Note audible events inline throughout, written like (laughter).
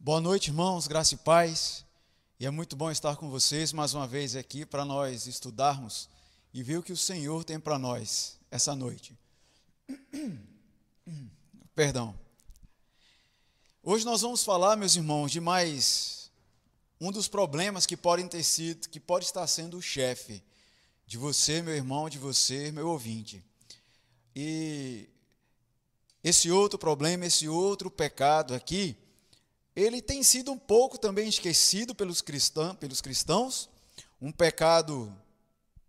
Boa noite, irmãos, graça e paz. E é muito bom estar com vocês mais uma vez aqui para nós estudarmos e ver o que o Senhor tem para nós essa noite. (coughs) Perdão. Hoje nós vamos falar, meus irmãos, de mais um dos problemas que podem ter sido, que pode estar sendo o chefe de você, meu irmão, de você, meu ouvinte. E esse outro problema, esse outro pecado aqui, ele tem sido um pouco também esquecido pelos cristãos, pelos cristãos, um pecado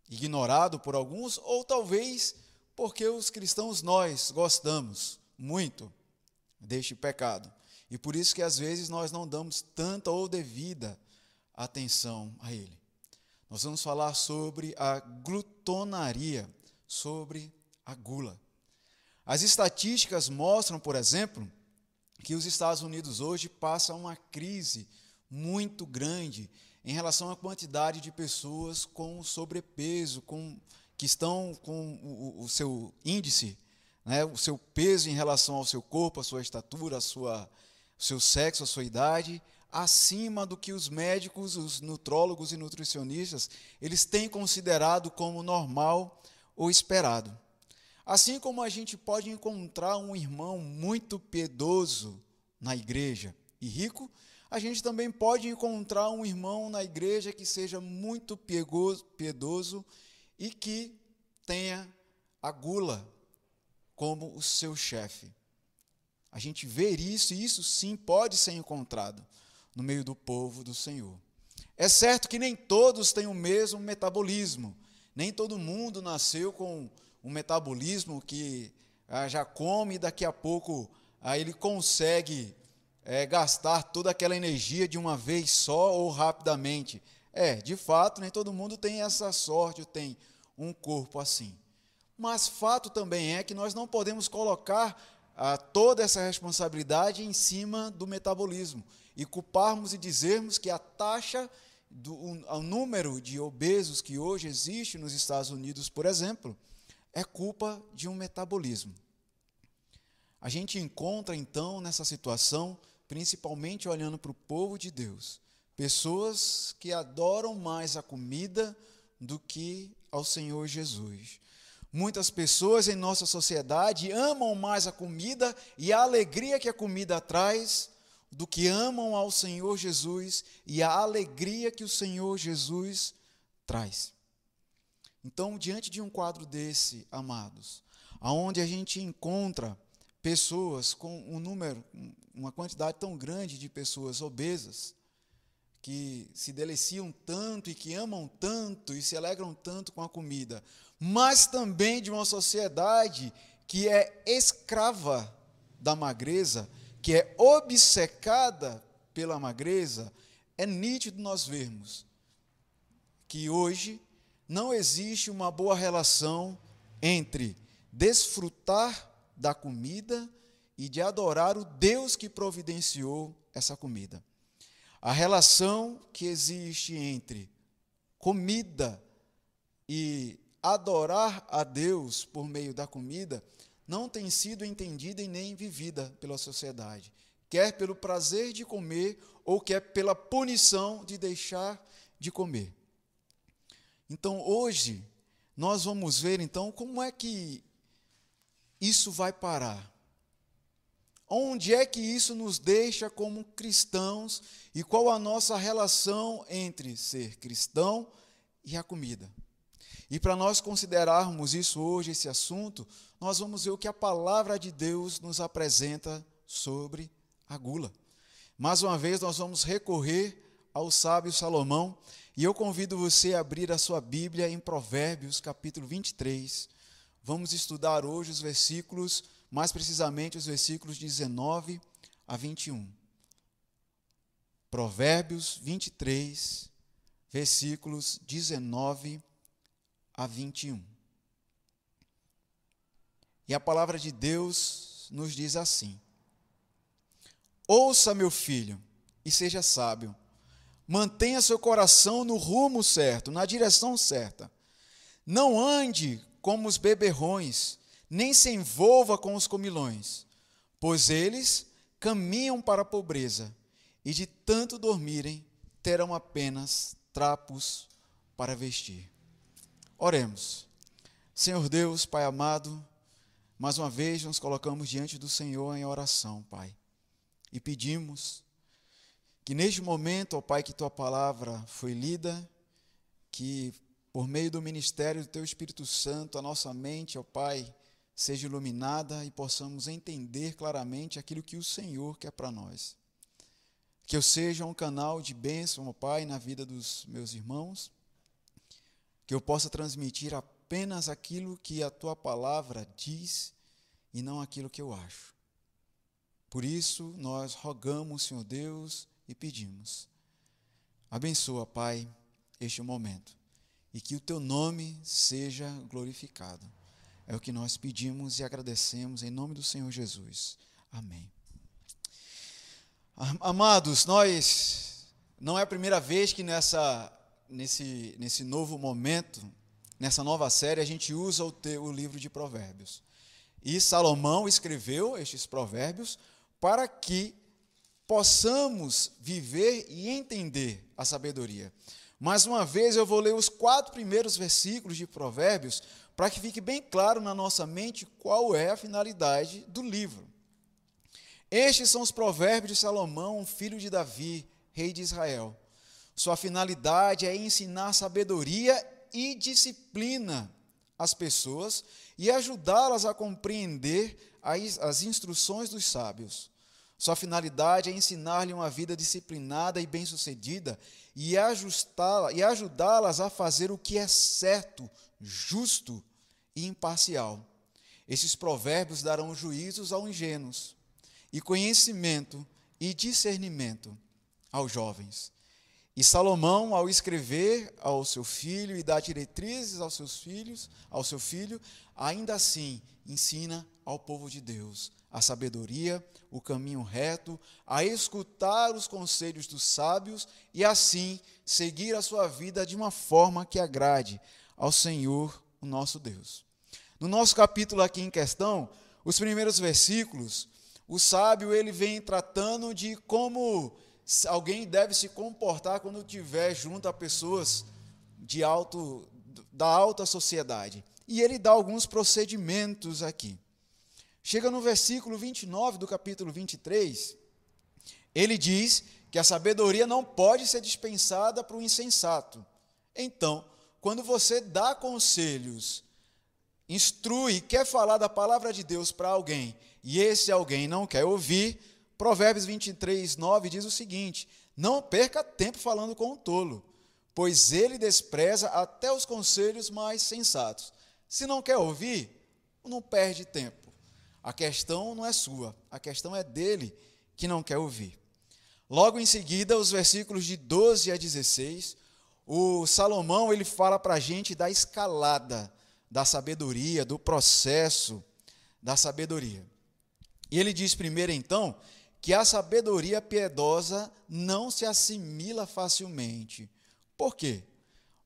ignorado por alguns, ou talvez porque os cristãos nós gostamos muito deste pecado. E por isso que às vezes nós não damos tanta ou devida atenção a ele. Nós vamos falar sobre a glutonaria, sobre a gula. As estatísticas mostram, por exemplo, que os Estados Unidos hoje passam uma crise muito grande em relação à quantidade de pessoas com sobrepeso, com, que estão com o, o seu índice, né, o seu peso em relação ao seu corpo, a sua estatura, a sua, o seu sexo, a sua idade, acima do que os médicos, os nutrólogos e nutricionistas, eles têm considerado como normal ou esperado. Assim como a gente pode encontrar um irmão muito piedoso na igreja e rico, a gente também pode encontrar um irmão na igreja que seja muito piedoso e que tenha a gula como o seu chefe. A gente vê isso e isso sim pode ser encontrado no meio do povo do Senhor. É certo que nem todos têm o mesmo metabolismo, nem todo mundo nasceu com um metabolismo que ah, já come e daqui a pouco ah, ele consegue é, gastar toda aquela energia de uma vez só ou rapidamente. É, de fato, nem todo mundo tem essa sorte, tem um corpo assim. Mas fato também é que nós não podemos colocar ah, toda essa responsabilidade em cima do metabolismo e culparmos e dizermos que a taxa do o, número de obesos que hoje existe nos Estados Unidos, por exemplo, é culpa de um metabolismo. A gente encontra então nessa situação, principalmente olhando para o povo de Deus, pessoas que adoram mais a comida do que ao Senhor Jesus. Muitas pessoas em nossa sociedade amam mais a comida e a alegria que a comida traz do que amam ao Senhor Jesus e a alegria que o Senhor Jesus traz. Então, diante de um quadro desse, amados, aonde a gente encontra pessoas com um número, uma quantidade tão grande de pessoas obesas, que se deliciam tanto e que amam tanto e se alegram tanto com a comida, mas também de uma sociedade que é escrava da magreza, que é obcecada pela magreza, é nítido nós vermos que hoje não existe uma boa relação entre desfrutar da comida e de adorar o Deus que providenciou essa comida. A relação que existe entre comida e adorar a Deus por meio da comida não tem sido entendida e nem vivida pela sociedade, quer pelo prazer de comer ou quer pela punição de deixar de comer. Então, hoje, nós vamos ver então como é que isso vai parar. Onde é que isso nos deixa como cristãos e qual a nossa relação entre ser cristão e a comida? E para nós considerarmos isso hoje, esse assunto, nós vamos ver o que a palavra de Deus nos apresenta sobre a gula. Mais uma vez, nós vamos recorrer ao sábio Salomão e eu convido você a abrir a sua Bíblia em Provérbios, capítulo 23. Vamos estudar hoje os versículos, mais precisamente os versículos 19 a 21. Provérbios 23, versículos 19 a 21. E a palavra de Deus nos diz assim: Ouça, meu filho, e seja sábio Mantenha seu coração no rumo certo, na direção certa. Não ande como os beberrões, nem se envolva com os comilões, pois eles caminham para a pobreza e de tanto dormirem, terão apenas trapos para vestir. Oremos. Senhor Deus, Pai amado, mais uma vez nos colocamos diante do Senhor em oração, Pai, e pedimos que neste momento, ó Pai, que tua palavra foi lida, que por meio do ministério do teu Espírito Santo, a nossa mente, ó Pai, seja iluminada e possamos entender claramente aquilo que o Senhor quer para nós. Que eu seja um canal de bênção, ó Pai, na vida dos meus irmãos, que eu possa transmitir apenas aquilo que a tua palavra diz e não aquilo que eu acho. Por isso, nós rogamos, Senhor Deus, e pedimos. Abençoa, Pai, este momento e que o teu nome seja glorificado. É o que nós pedimos e agradecemos em nome do Senhor Jesus. Amém. Amados, nós não é a primeira vez que nessa nesse nesse novo momento, nessa nova série a gente usa o, te, o livro de Provérbios. E Salomão escreveu estes provérbios para que possamos viver e entender a sabedoria. Mais uma vez, eu vou ler os quatro primeiros versículos de Provérbios para que fique bem claro na nossa mente qual é a finalidade do livro. Estes são os provérbios de Salomão, filho de Davi, rei de Israel. Sua finalidade é ensinar sabedoria e disciplina às pessoas e ajudá-las a compreender as, instruções dos sábios. Sua finalidade é ensinar-lhe uma vida disciplinada e bem-sucedida e ajudá-las a fazer o que é certo, justo e imparcial. Esses provérbios darão juízos aos ingênuos e conhecimento e discernimento aos jovens. E Salomão, ao escrever ao seu filho e dar diretrizes aos seus filhos, ao seu filho, ainda assim ensina ao povo de Deus a sabedoria, o caminho reto, a escutar os conselhos dos sábios e assim seguir a sua vida de uma forma que agrade ao Senhor, o nosso Deus. No nosso capítulo aqui em questão, os primeiros versículos, o sábio ele vem tratando de como alguém deve se comportar quando estiver junto a pessoas de alto da alta sociedade. E ele dá alguns procedimentos aqui. Chega no versículo 29 do capítulo 23, ele diz que a sabedoria não pode ser dispensada para o insensato. Então, quando você dá conselhos, instrui, quer falar da palavra de Deus para alguém, e esse alguém não quer ouvir, Provérbios 23, 9 diz o seguinte: Não perca tempo falando com o tolo, pois ele despreza até os conselhos mais sensatos. Se não quer ouvir, não perde tempo. A questão não é sua, a questão é dele que não quer ouvir. Logo em seguida, os versículos de 12 a 16, o Salomão ele fala para a gente da escalada da sabedoria, do processo da sabedoria. E ele diz primeiro, então, que a sabedoria piedosa não se assimila facilmente. Por quê?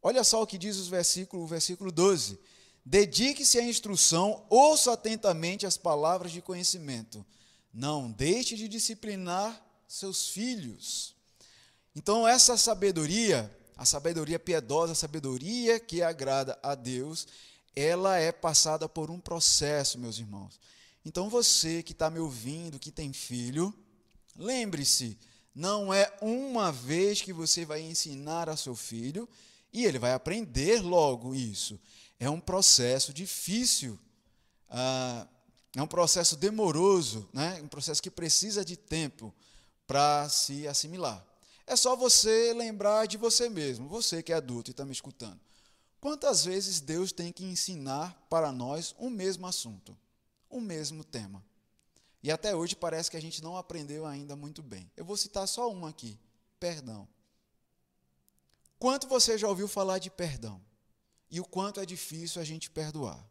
Olha só o que diz o versículo, o versículo 12. Dedique-se à instrução, ouça atentamente as palavras de conhecimento. Não deixe de disciplinar seus filhos. Então, essa sabedoria, a sabedoria piedosa, a sabedoria que agrada a Deus, ela é passada por um processo, meus irmãos. Então, você que está me ouvindo, que tem filho, lembre-se, não é uma vez que você vai ensinar a seu filho e ele vai aprender logo isso é um processo difícil, ah, é um processo demoroso, né? um processo que precisa de tempo para se assimilar. É só você lembrar de você mesmo, você que é adulto e está me escutando. Quantas vezes Deus tem que ensinar para nós um mesmo assunto, um mesmo tema? E até hoje parece que a gente não aprendeu ainda muito bem. Eu vou citar só uma aqui: perdão. Quanto você já ouviu falar de perdão? E o quanto é difícil a gente perdoar.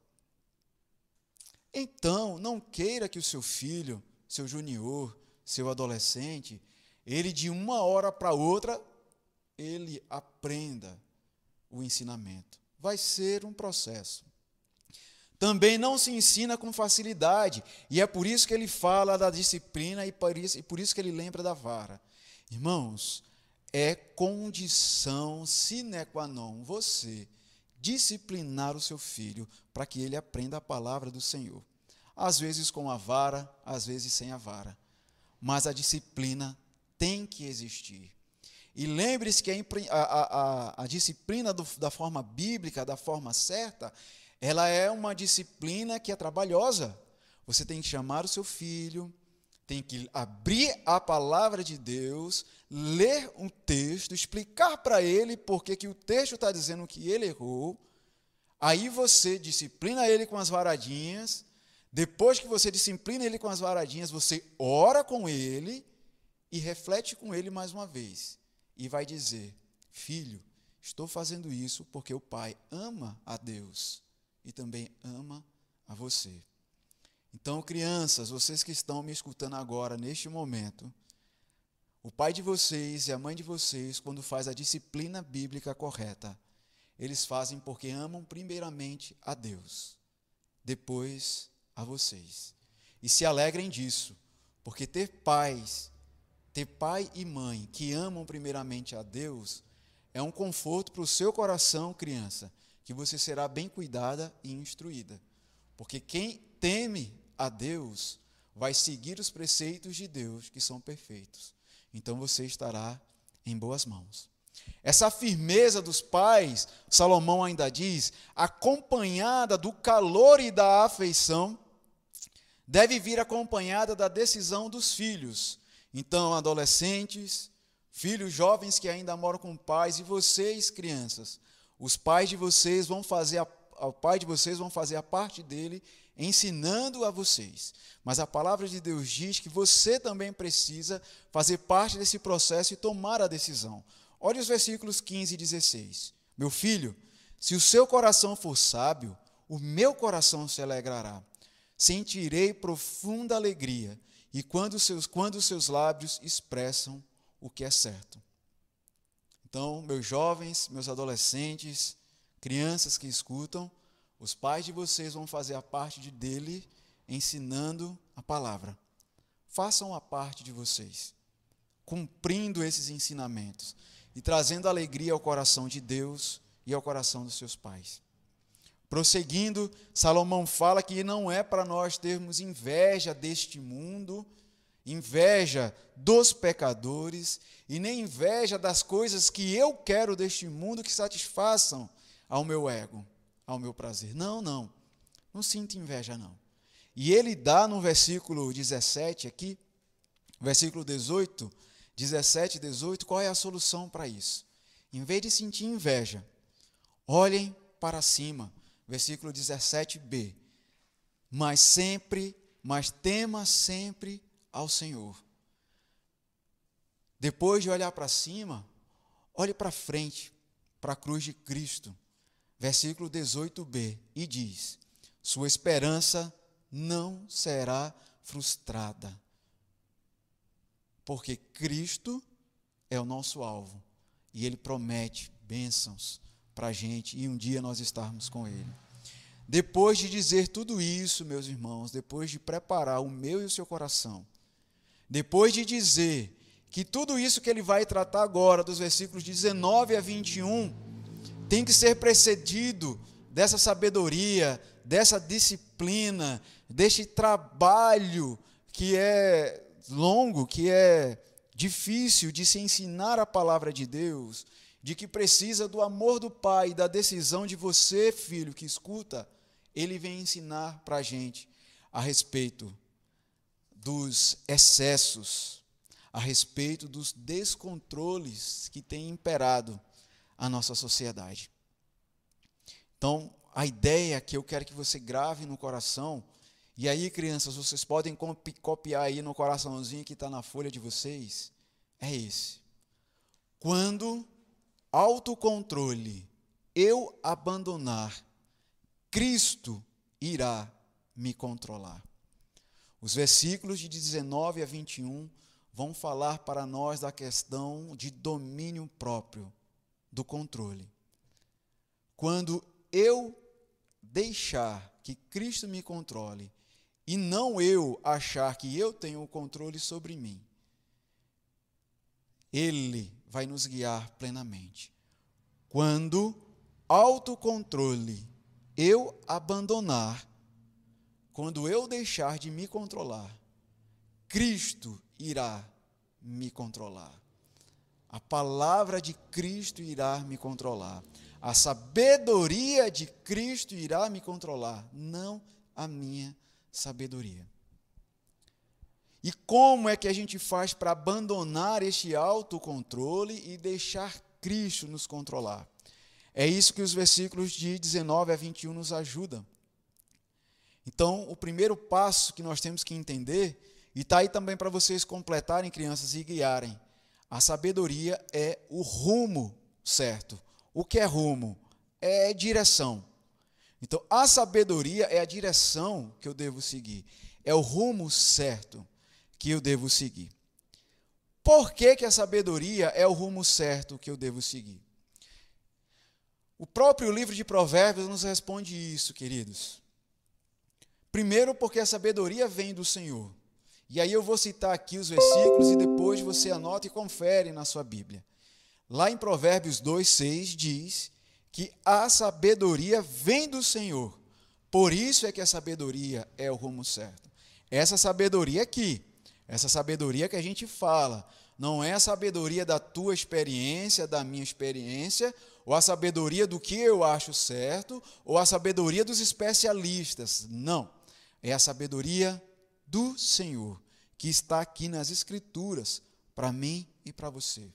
Então, não queira que o seu filho, seu junior, seu adolescente, ele de uma hora para outra, ele aprenda o ensinamento. Vai ser um processo. Também não se ensina com facilidade, e é por isso que ele fala da disciplina e por isso, e por isso que ele lembra da vara. Irmãos, é condição sine qua non você disciplinar o seu filho para que ele aprenda a palavra do Senhor. Às vezes com a vara, às vezes sem a vara. Mas a disciplina tem que existir. E lembre-se que a, a, a, a disciplina do, da forma bíblica, da forma certa, ela é uma disciplina que é trabalhosa. Você tem que chamar o seu filho, tem que abrir a palavra de Deus, ler um texto, explicar para ele por que o texto está dizendo que ele errou. Aí você disciplina ele com as varadinhas. Depois que você disciplina ele com as varadinhas, você ora com ele e reflete com ele mais uma vez. E vai dizer: Filho, estou fazendo isso porque o Pai ama a Deus e também ama a você. Então, crianças, vocês que estão me escutando agora, neste momento, o pai de vocês e a mãe de vocês, quando faz a disciplina bíblica correta, eles fazem porque amam primeiramente a Deus, depois a vocês. E se alegrem disso, porque ter pais, ter pai e mãe que amam primeiramente a Deus, é um conforto para o seu coração, criança, que você será bem cuidada e instruída. Porque quem teme a Deus vai seguir os preceitos de Deus, que são perfeitos então você estará em boas mãos. Essa firmeza dos pais, Salomão ainda diz, acompanhada do calor e da afeição, deve vir acompanhada da decisão dos filhos. Então, adolescentes, filhos jovens que ainda moram com pais e vocês, crianças, os pais de vocês vão fazer a, o pai de vocês vão fazer a parte dele ensinando a vocês. Mas a palavra de Deus diz que você também precisa fazer parte desse processo e tomar a decisão. Olhe os versículos 15 e 16. Meu filho, se o seu coração for sábio, o meu coração se alegrará. Sentirei profunda alegria, e quando seus, quando seus lábios expressam o que é certo. Então, meus jovens, meus adolescentes, crianças que escutam, os pais de vocês vão fazer a parte de dele ensinando a palavra. Façam a parte de vocês, cumprindo esses ensinamentos e trazendo alegria ao coração de Deus e ao coração dos seus pais. Prosseguindo, Salomão fala que não é para nós termos inveja deste mundo, inveja dos pecadores e nem inveja das coisas que eu quero deste mundo que satisfaçam ao meu ego ao meu prazer. Não, não. Não sinta inveja, não. E ele dá no versículo 17 aqui, versículo 18, 17 e 18, qual é a solução para isso? Em vez de sentir inveja, olhem para cima, versículo 17b. Mas sempre, mas tema sempre ao Senhor. Depois de olhar para cima, olhe para frente, para a cruz de Cristo versículo 18b, e diz: Sua esperança não será frustrada, porque Cristo é o nosso alvo e Ele promete bênçãos para a gente e um dia nós estarmos com Ele. Depois de dizer tudo isso, meus irmãos, depois de preparar o meu e o seu coração, depois de dizer que tudo isso que ele vai tratar agora, dos versículos 19 a 21, tem que ser precedido dessa sabedoria, dessa disciplina, deste trabalho que é longo, que é difícil de se ensinar a palavra de Deus, de que precisa do amor do Pai e da decisão de você, filho, que escuta, ele vem ensinar para a gente a respeito dos excessos, a respeito dos descontroles que têm imperado a nossa sociedade. Então, a ideia que eu quero que você grave no coração, e aí, crianças, vocês podem copiar aí no coraçãozinho que está na folha de vocês, é esse. Quando autocontrole eu abandonar, Cristo irá me controlar. Os versículos de 19 a 21 vão falar para nós da questão de domínio próprio do controle. Quando eu deixar que Cristo me controle e não eu achar que eu tenho o controle sobre mim, Ele vai nos guiar plenamente. Quando autocontrole eu abandonar, quando eu deixar de me controlar, Cristo irá me controlar. A palavra de Cristo irá me controlar. A sabedoria de Cristo irá me controlar, não a minha sabedoria. E como é que a gente faz para abandonar este autocontrole e deixar Cristo nos controlar? É isso que os versículos de 19 a 21 nos ajudam. Então, o primeiro passo que nós temos que entender, e está aí também para vocês completarem, crianças, e guiarem, a sabedoria é o rumo certo. O que é rumo? É direção. Então, a sabedoria é a direção que eu devo seguir, é o rumo certo que eu devo seguir. Por que, que a sabedoria é o rumo certo que eu devo seguir? O próprio livro de Provérbios nos responde isso, queridos. Primeiro, porque a sabedoria vem do Senhor. E aí eu vou citar aqui os versículos e depois você anota e confere na sua Bíblia. Lá em Provérbios 2:6 diz que a sabedoria vem do Senhor. Por isso é que a sabedoria é o rumo certo. Essa sabedoria aqui, essa sabedoria que a gente fala, não é a sabedoria da tua experiência, da minha experiência, ou a sabedoria do que eu acho certo, ou a sabedoria dos especialistas. Não. É a sabedoria do Senhor, que está aqui nas Escrituras, para mim e para você.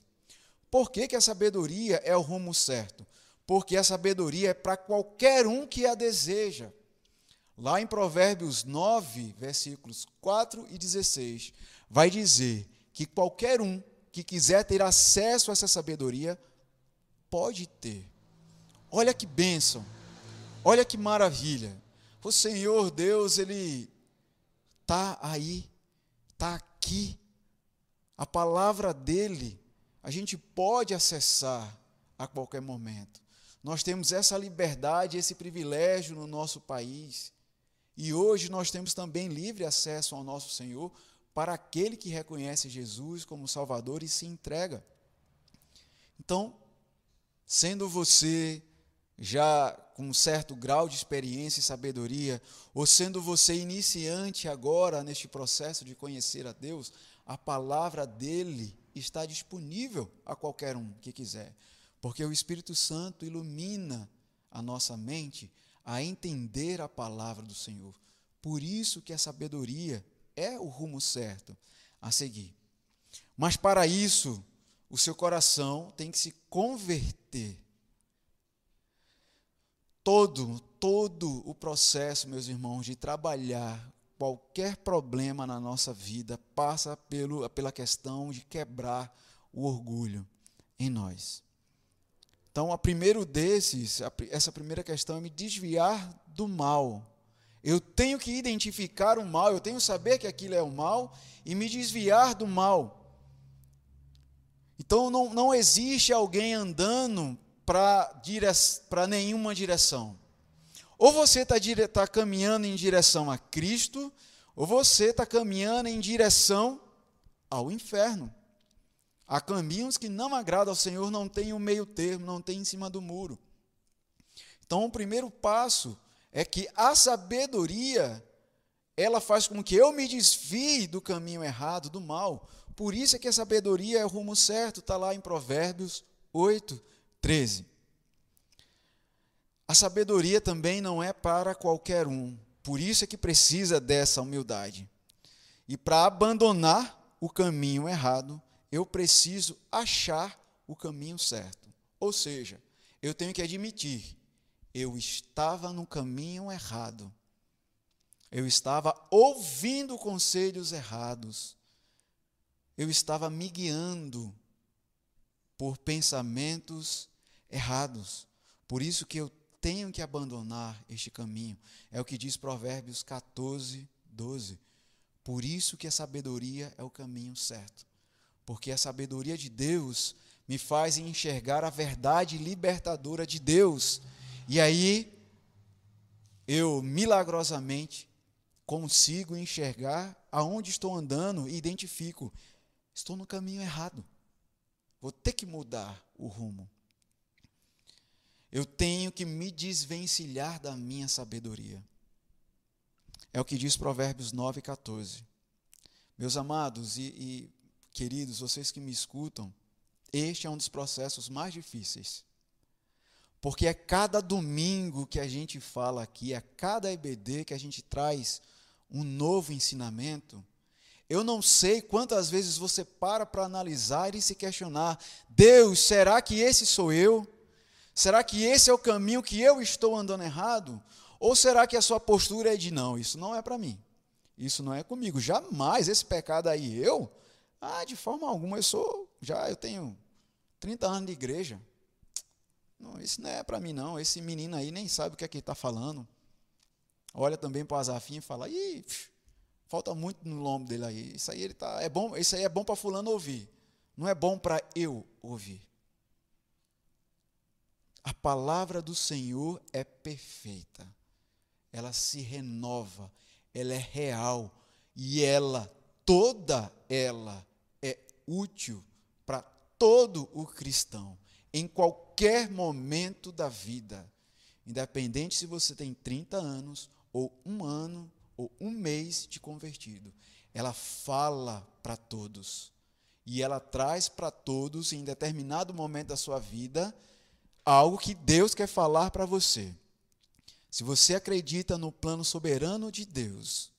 Por que, que a sabedoria é o rumo certo? Porque a sabedoria é para qualquer um que a deseja. Lá em Provérbios 9, versículos 4 e 16, vai dizer que qualquer um que quiser ter acesso a essa sabedoria pode ter. Olha que bênção, olha que maravilha. O Senhor Deus, Ele está aí, está aqui. A palavra dEle, a gente pode acessar a qualquer momento. Nós temos essa liberdade, esse privilégio no nosso país. E hoje nós temos também livre acesso ao nosso Senhor para aquele que reconhece Jesus como Salvador e se entrega. Então, sendo você já com um certo grau de experiência e sabedoria, ou sendo você iniciante agora neste processo de conhecer a Deus, a palavra dele está disponível a qualquer um que quiser, porque o Espírito Santo ilumina a nossa mente a entender a palavra do Senhor. Por isso que a sabedoria é o rumo certo a seguir. Mas para isso, o seu coração tem que se converter. Todo, todo o processo, meus irmãos, de trabalhar qualquer problema na nossa vida passa pelo, pela questão de quebrar o orgulho em nós. Então, a primeiro desses, essa primeira questão é me desviar do mal. Eu tenho que identificar o mal, eu tenho que saber que aquilo é o mal e me desviar do mal. Então não, não existe alguém andando para nenhuma direção. Ou você está dire tá caminhando em direção a Cristo, ou você está caminhando em direção ao inferno. Há caminhos que não agradam ao Senhor, não tem o um meio termo, não tem em cima do muro. Então, o primeiro passo é que a sabedoria, ela faz com que eu me desvie do caminho errado, do mal, por isso é que a sabedoria é o rumo certo, está lá em Provérbios 8, 13. A sabedoria também não é para qualquer um, por isso é que precisa dessa humildade. E para abandonar o caminho errado, eu preciso achar o caminho certo. Ou seja, eu tenho que admitir, eu estava no caminho errado. Eu estava ouvindo conselhos errados eu estava me guiando por pensamentos errados. Por isso que eu tenho que abandonar este caminho. É o que diz Provérbios 14, 12. Por isso que a sabedoria é o caminho certo. Porque a sabedoria de Deus me faz enxergar a verdade libertadora de Deus. E aí eu milagrosamente consigo enxergar aonde estou andando e identifico estou no caminho errado. Vou ter que mudar o rumo. Eu tenho que me desvencilhar da minha sabedoria. É o que diz Provérbios 9, 14. Meus amados e, e queridos, vocês que me escutam, este é um dos processos mais difíceis. Porque é cada domingo que a gente fala aqui, é cada EBD que a gente traz um novo ensinamento. Eu não sei quantas vezes você para para analisar e se questionar: Deus, será que esse sou eu? Será que esse é o caminho que eu estou andando errado? Ou será que a sua postura é de não, isso não é para mim? Isso não é comigo. Jamais esse pecado aí eu, ah, de forma alguma eu sou, já eu tenho 30 anos de igreja. Não, isso não é para mim não. Esse menino aí nem sabe o que é que está falando. Olha também para o Azafinho e fala: "Ih, falta muito no lombo dele aí. Isso aí ele tá é bom, isso aí é bom para fulano ouvir. Não é bom para eu ouvir. A palavra do Senhor é perfeita. Ela se renova, ela é real e ela, toda ela, é útil para todo o cristão, em qualquer momento da vida. Independente se você tem 30 anos, ou um ano, ou um mês de convertido. Ela fala para todos. E ela traz para todos, em determinado momento da sua vida, algo que Deus quer falar para você. Se você acredita no plano soberano de Deus,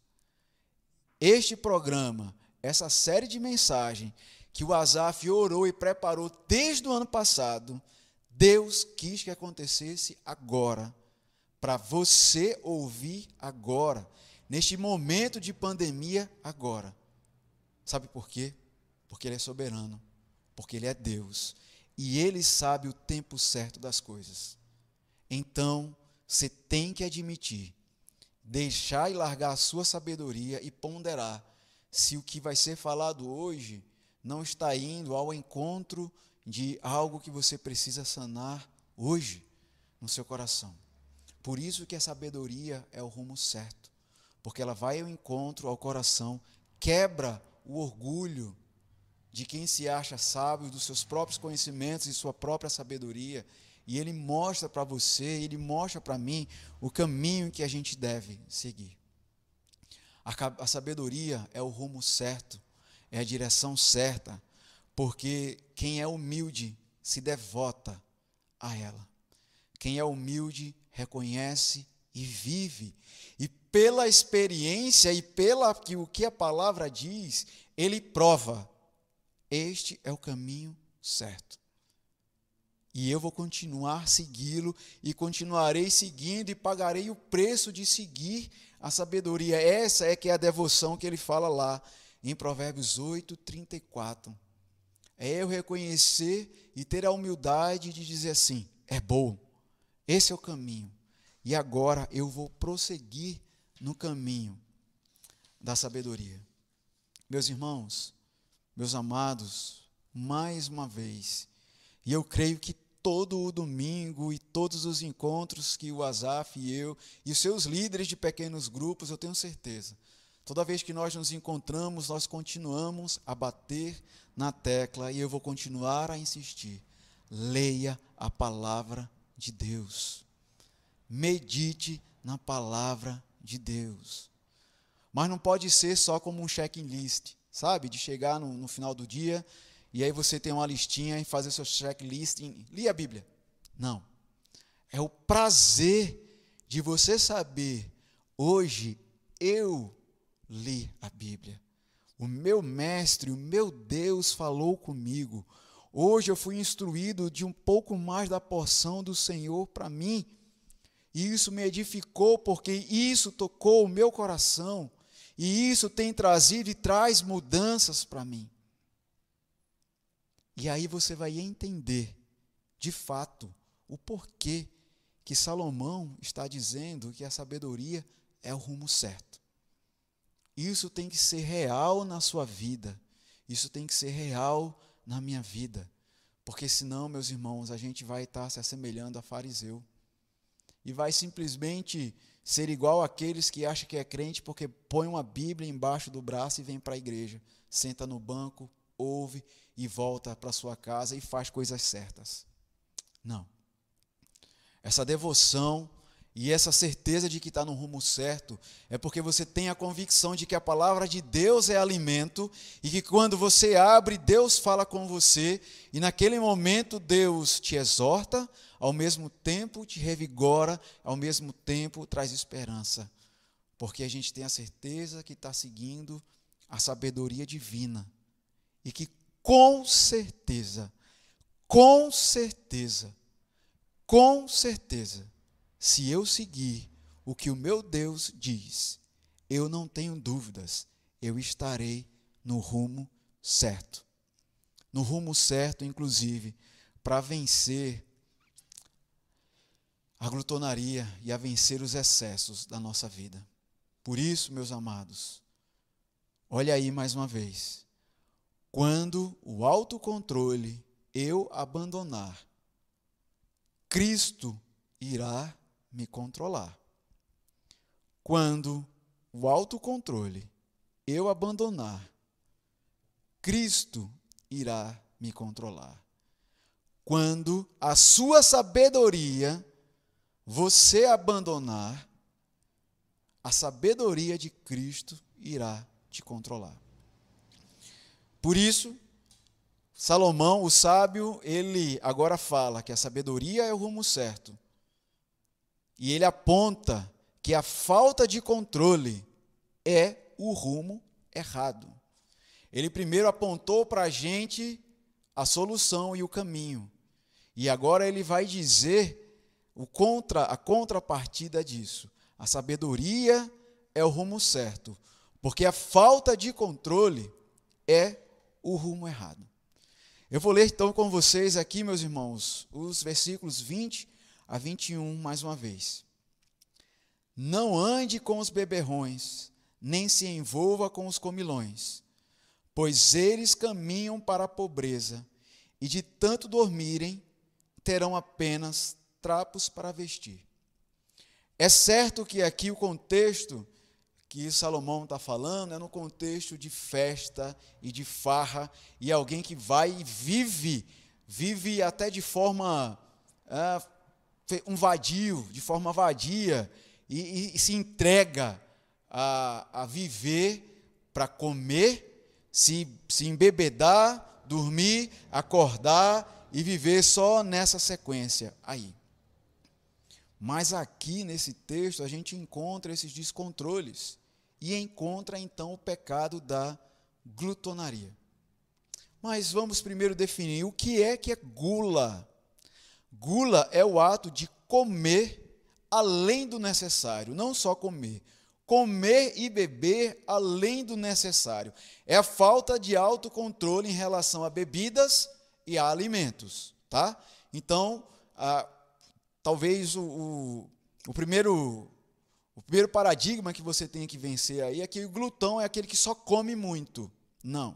este programa, essa série de mensagens que o Azaf orou e preparou desde o ano passado, Deus quis que acontecesse agora, para você ouvir agora, neste momento de pandemia agora. Sabe por quê? Porque Ele é soberano, porque Ele é Deus e ele sabe o tempo certo das coisas. Então, você tem que admitir, deixar e largar a sua sabedoria e ponderar se o que vai ser falado hoje não está indo ao encontro de algo que você precisa sanar hoje no seu coração. Por isso que a sabedoria é o rumo certo, porque ela vai ao encontro ao coração, quebra o orgulho, de quem se acha sábio, dos seus próprios conhecimentos e sua própria sabedoria. E ele mostra para você, ele mostra para mim o caminho que a gente deve seguir. A, a sabedoria é o rumo certo, é a direção certa, porque quem é humilde se devota a ela. Quem é humilde reconhece e vive. E pela experiência e pela que o que a palavra diz, ele prova este é o caminho certo. E eu vou continuar segui-lo e continuarei seguindo e pagarei o preço de seguir a sabedoria. Essa é que é a devoção que ele fala lá em Provérbios 8, 34. É eu reconhecer e ter a humildade de dizer assim: é bom, esse é o caminho. E agora eu vou prosseguir no caminho da sabedoria. Meus irmãos, meus amados, mais uma vez, e eu creio que todo o domingo e todos os encontros que o Azaf e eu e os seus líderes de pequenos grupos, eu tenho certeza, toda vez que nós nos encontramos, nós continuamos a bater na tecla e eu vou continuar a insistir. Leia a palavra de Deus. Medite na palavra de Deus. Mas não pode ser só como um checklist sabe? De chegar no, no final do dia e aí você tem uma listinha e fazer seu checklist, li a Bíblia. Não. É o prazer de você saber, hoje eu li a Bíblia. O meu mestre, o meu Deus falou comigo. Hoje eu fui instruído de um pouco mais da porção do Senhor para mim. E isso me edificou, porque isso tocou o meu coração. E isso tem trazido e traz mudanças para mim. E aí você vai entender, de fato, o porquê que Salomão está dizendo que a sabedoria é o rumo certo. Isso tem que ser real na sua vida. Isso tem que ser real na minha vida. Porque senão, meus irmãos, a gente vai estar se assemelhando a fariseu. E vai simplesmente ser igual àqueles que acham que é crente porque põe uma Bíblia embaixo do braço e vem para a igreja, senta no banco, ouve e volta para sua casa e faz coisas certas. Não. Essa devoção e essa certeza de que está no rumo certo é porque você tem a convicção de que a palavra de Deus é alimento e que quando você abre, Deus fala com você e naquele momento Deus te exorta, ao mesmo tempo te revigora, ao mesmo tempo traz esperança. Porque a gente tem a certeza que está seguindo a sabedoria divina e que com certeza, com certeza, com certeza, se eu seguir o que o meu Deus diz, eu não tenho dúvidas, eu estarei no rumo certo. No rumo certo, inclusive, para vencer a glutonaria e a vencer os excessos da nossa vida. Por isso, meus amados, olha aí mais uma vez. Quando o autocontrole eu abandonar, Cristo irá me controlar. Quando o autocontrole eu abandonar, Cristo irá me controlar. Quando a sua sabedoria você abandonar, a sabedoria de Cristo irá te controlar. Por isso, Salomão, o sábio, ele agora fala que a sabedoria é o rumo certo e ele aponta que a falta de controle é o rumo errado. Ele primeiro apontou para a gente a solução e o caminho. E agora ele vai dizer o contra, a contrapartida disso. A sabedoria é o rumo certo, porque a falta de controle é o rumo errado. Eu vou ler então com vocês aqui, meus irmãos, os versículos 20 a 21 mais uma vez. Não ande com os beberrões, nem se envolva com os comilões, pois eles caminham para a pobreza, e de tanto dormirem, terão apenas trapos para vestir. É certo que aqui o contexto que Salomão está falando é no contexto de festa e de farra, e alguém que vai e vive, vive até de forma ah, um vadio, de forma vadia, e, e se entrega a, a viver para comer, se, se embebedar, dormir, acordar e viver só nessa sequência aí. Mas aqui nesse texto a gente encontra esses descontroles e encontra então o pecado da glutonaria. Mas vamos primeiro definir o que é que é gula. Gula é o ato de comer além do necessário, não só comer. Comer e beber além do necessário. É a falta de autocontrole em relação a bebidas e a alimentos. Tá? Então, a, talvez o, o, o, primeiro, o primeiro paradigma que você tem que vencer aí é que o glutão é aquele que só come muito. Não.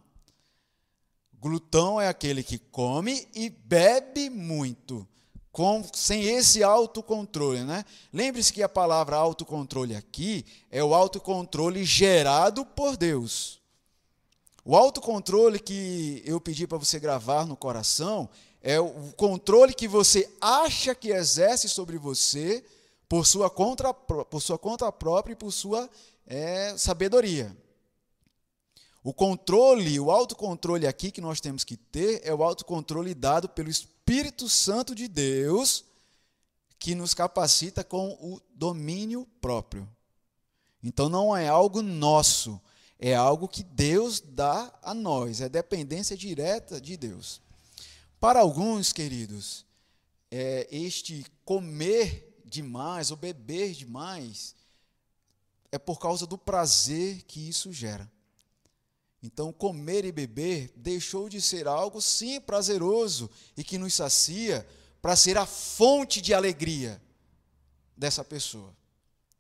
Glutão é aquele que come e bebe muito com, sem esse autocontrole. Né? Lembre-se que a palavra autocontrole aqui é o autocontrole gerado por Deus. O autocontrole que eu pedi para você gravar no coração é o controle que você acha que exerce sobre você por sua conta, por sua conta própria e por sua é, sabedoria. O controle, o autocontrole aqui que nós temos que ter é o autocontrole dado pelo Espírito Santo de Deus que nos capacita com o domínio próprio. Então não é algo nosso, é algo que Deus dá a nós, é dependência direta de Deus. Para alguns, queridos, é, este comer demais ou beber demais é por causa do prazer que isso gera. Então, comer e beber deixou de ser algo, sim, prazeroso e que nos sacia, para ser a fonte de alegria dessa pessoa.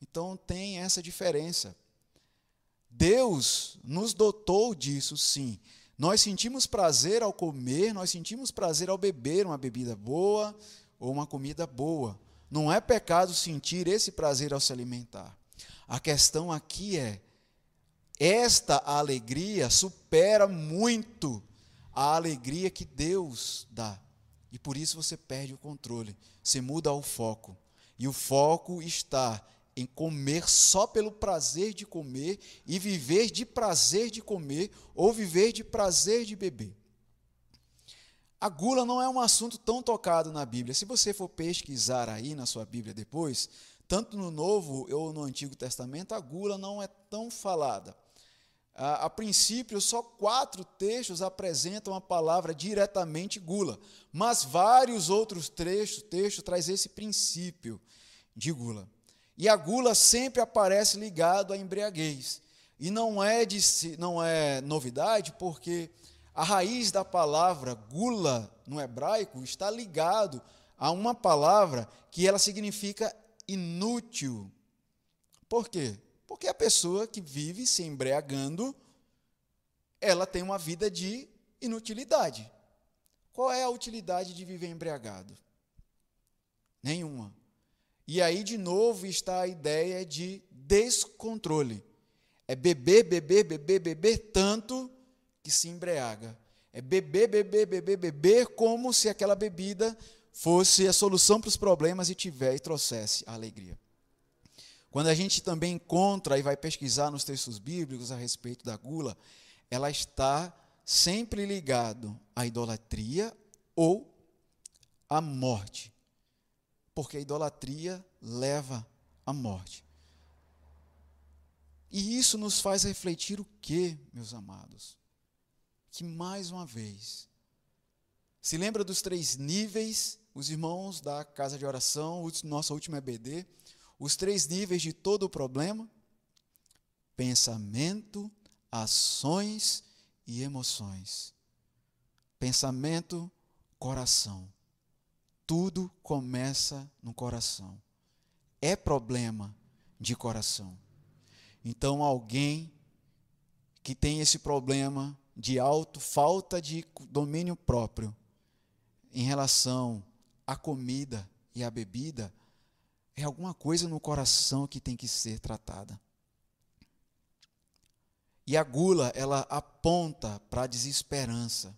Então, tem essa diferença. Deus nos dotou disso, sim. Nós sentimos prazer ao comer, nós sentimos prazer ao beber uma bebida boa ou uma comida boa. Não é pecado sentir esse prazer ao se alimentar. A questão aqui é esta alegria supera muito a alegria que Deus dá. E por isso você perde o controle, você muda o foco. E o foco está em comer só pelo prazer de comer e viver de prazer de comer ou viver de prazer de beber. A gula não é um assunto tão tocado na Bíblia. Se você for pesquisar aí na sua Bíblia depois, tanto no Novo ou no Antigo Testamento, a gula não é tão falada. A, a, princípio, só quatro textos apresentam a palavra diretamente gula, mas vários outros trechos, textos traz esse princípio de gula. E a gula sempre aparece ligado à embriaguez. E não é, de, não é novidade, porque a raiz da palavra gula no hebraico está ligado a uma palavra que ela significa inútil. Por quê? Porque a pessoa que vive se embriagando, ela tem uma vida de inutilidade. Qual é a utilidade de viver embriagado? Nenhuma. E aí, de novo, está a ideia de descontrole. É beber, beber, beber, beber tanto que se embriaga. É beber, beber, beber, beber, como se aquela bebida fosse a solução para os problemas e tiver e trouxesse a alegria. Quando a gente também encontra e vai pesquisar nos textos bíblicos a respeito da gula, ela está sempre ligado à idolatria ou à morte. Porque a idolatria leva à morte. E isso nos faz refletir o que, meus amados? Que mais uma vez, se lembra dos três níveis os irmãos da casa de oração, nossa última EBD, os três níveis de todo o problema: pensamento, ações e emoções. Pensamento, coração. Tudo começa no coração. É problema de coração. Então, alguém que tem esse problema de alto, falta de domínio próprio em relação a comida e a bebida é alguma coisa no coração que tem que ser tratada. E a gula, ela aponta para a desesperança.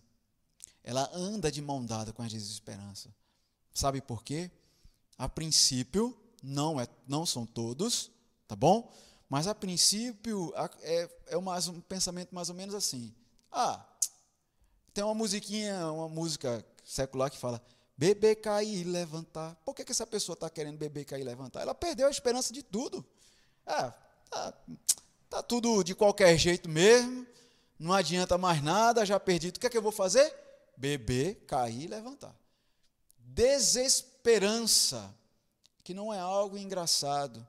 Ela anda de mão dada com a desesperança. Sabe por quê? A princípio, não, é, não são todos, tá bom? Mas a princípio é, é mais um pensamento mais ou menos assim. Ah, tem uma musiquinha, uma música secular que fala: beber, cair levantar. Por que, que essa pessoa está querendo beber, cair e levantar? Ela perdeu a esperança de tudo. Ah, tá, tá tudo de qualquer jeito mesmo, não adianta mais nada, já perdi. O que é que eu vou fazer? Beber, cair e levantar. Desesperança, que não é algo engraçado.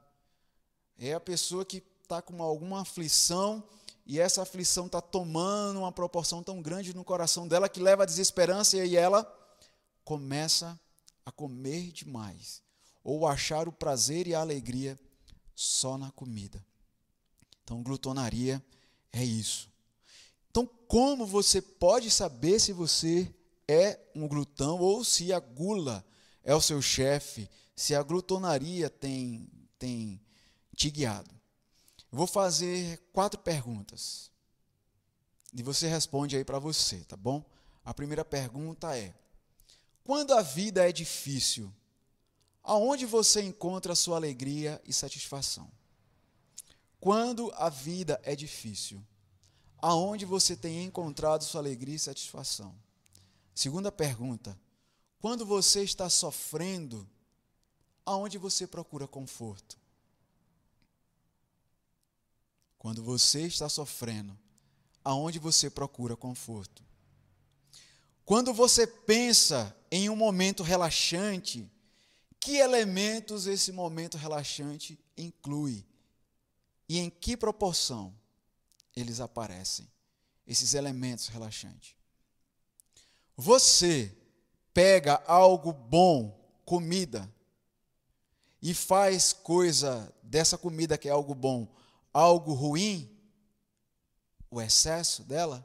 É a pessoa que está com alguma aflição e essa aflição está tomando uma proporção tão grande no coração dela que leva à desesperança e ela começa a comer demais ou achar o prazer e a alegria só na comida. Então, glutonaria é isso. Então, como você pode saber se você é um glutão ou se a gula é o seu chefe, se a glutonaria tem, tem te guiado? Eu vou fazer quatro perguntas. E você responde aí para você, tá bom? A primeira pergunta é: quando a vida é difícil, aonde você encontra sua alegria e satisfação? Quando a vida é difícil, aonde você tem encontrado sua alegria e satisfação? Segunda pergunta: quando você está sofrendo, aonde você procura conforto? Quando você está sofrendo, aonde você procura conforto? Quando você pensa em um momento relaxante, que elementos esse momento relaxante inclui? E em que proporção eles aparecem, esses elementos relaxantes? Você pega algo bom, comida, e faz coisa dessa comida que é algo bom, algo ruim, o excesso dela?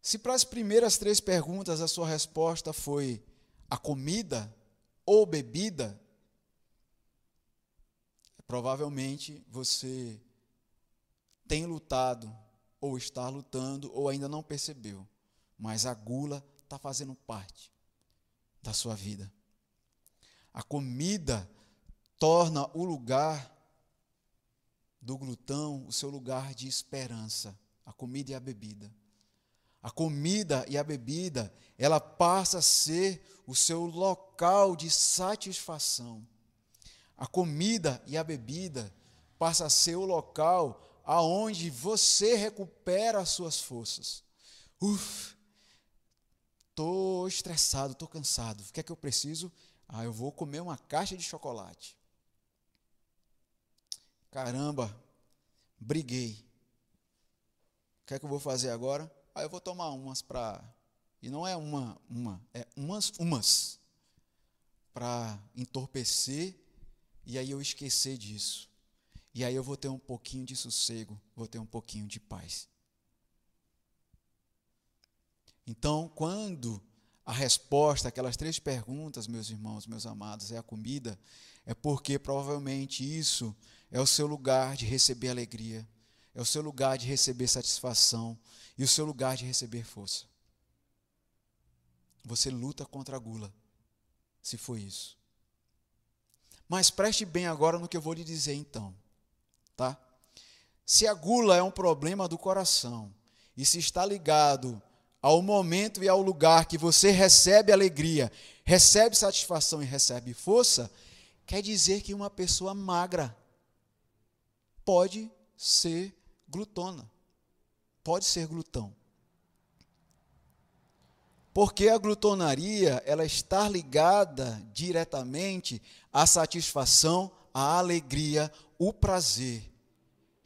Se para as primeiras três perguntas a sua resposta foi a comida ou bebida, provavelmente você tem lutado ou está lutando, ou ainda não percebeu, mas a gula está fazendo parte da sua vida. A comida torna o lugar do glutão o seu lugar de esperança, a comida e a bebida. A comida e a bebida, ela passa a ser o seu local de satisfação. A comida e a bebida passa a ser o local aonde você recupera as suas forças. Uf, tô estressado, tô cansado. O que é que eu preciso? Ah, eu vou comer uma caixa de chocolate. Caramba, briguei. O que é que eu vou fazer agora? Ah, eu vou tomar umas para. E não é uma, uma, é umas, umas. Para entorpecer e aí eu esquecer disso. E aí eu vou ter um pouquinho de sossego, vou ter um pouquinho de paz. Então, quando a resposta àquelas três perguntas, meus irmãos, meus amados, é a comida, é porque provavelmente isso é o seu lugar de receber alegria, é o seu lugar de receber satisfação e o seu lugar de receber força. Você luta contra a gula, se for isso. Mas preste bem agora no que eu vou lhe dizer então, tá? Se a gula é um problema do coração e se está ligado ao momento e ao lugar que você recebe alegria, recebe satisfação e recebe força, quer dizer que uma pessoa magra pode ser glutona, pode ser glutão. Porque a glutonaria, ela está ligada diretamente à satisfação, à alegria, o prazer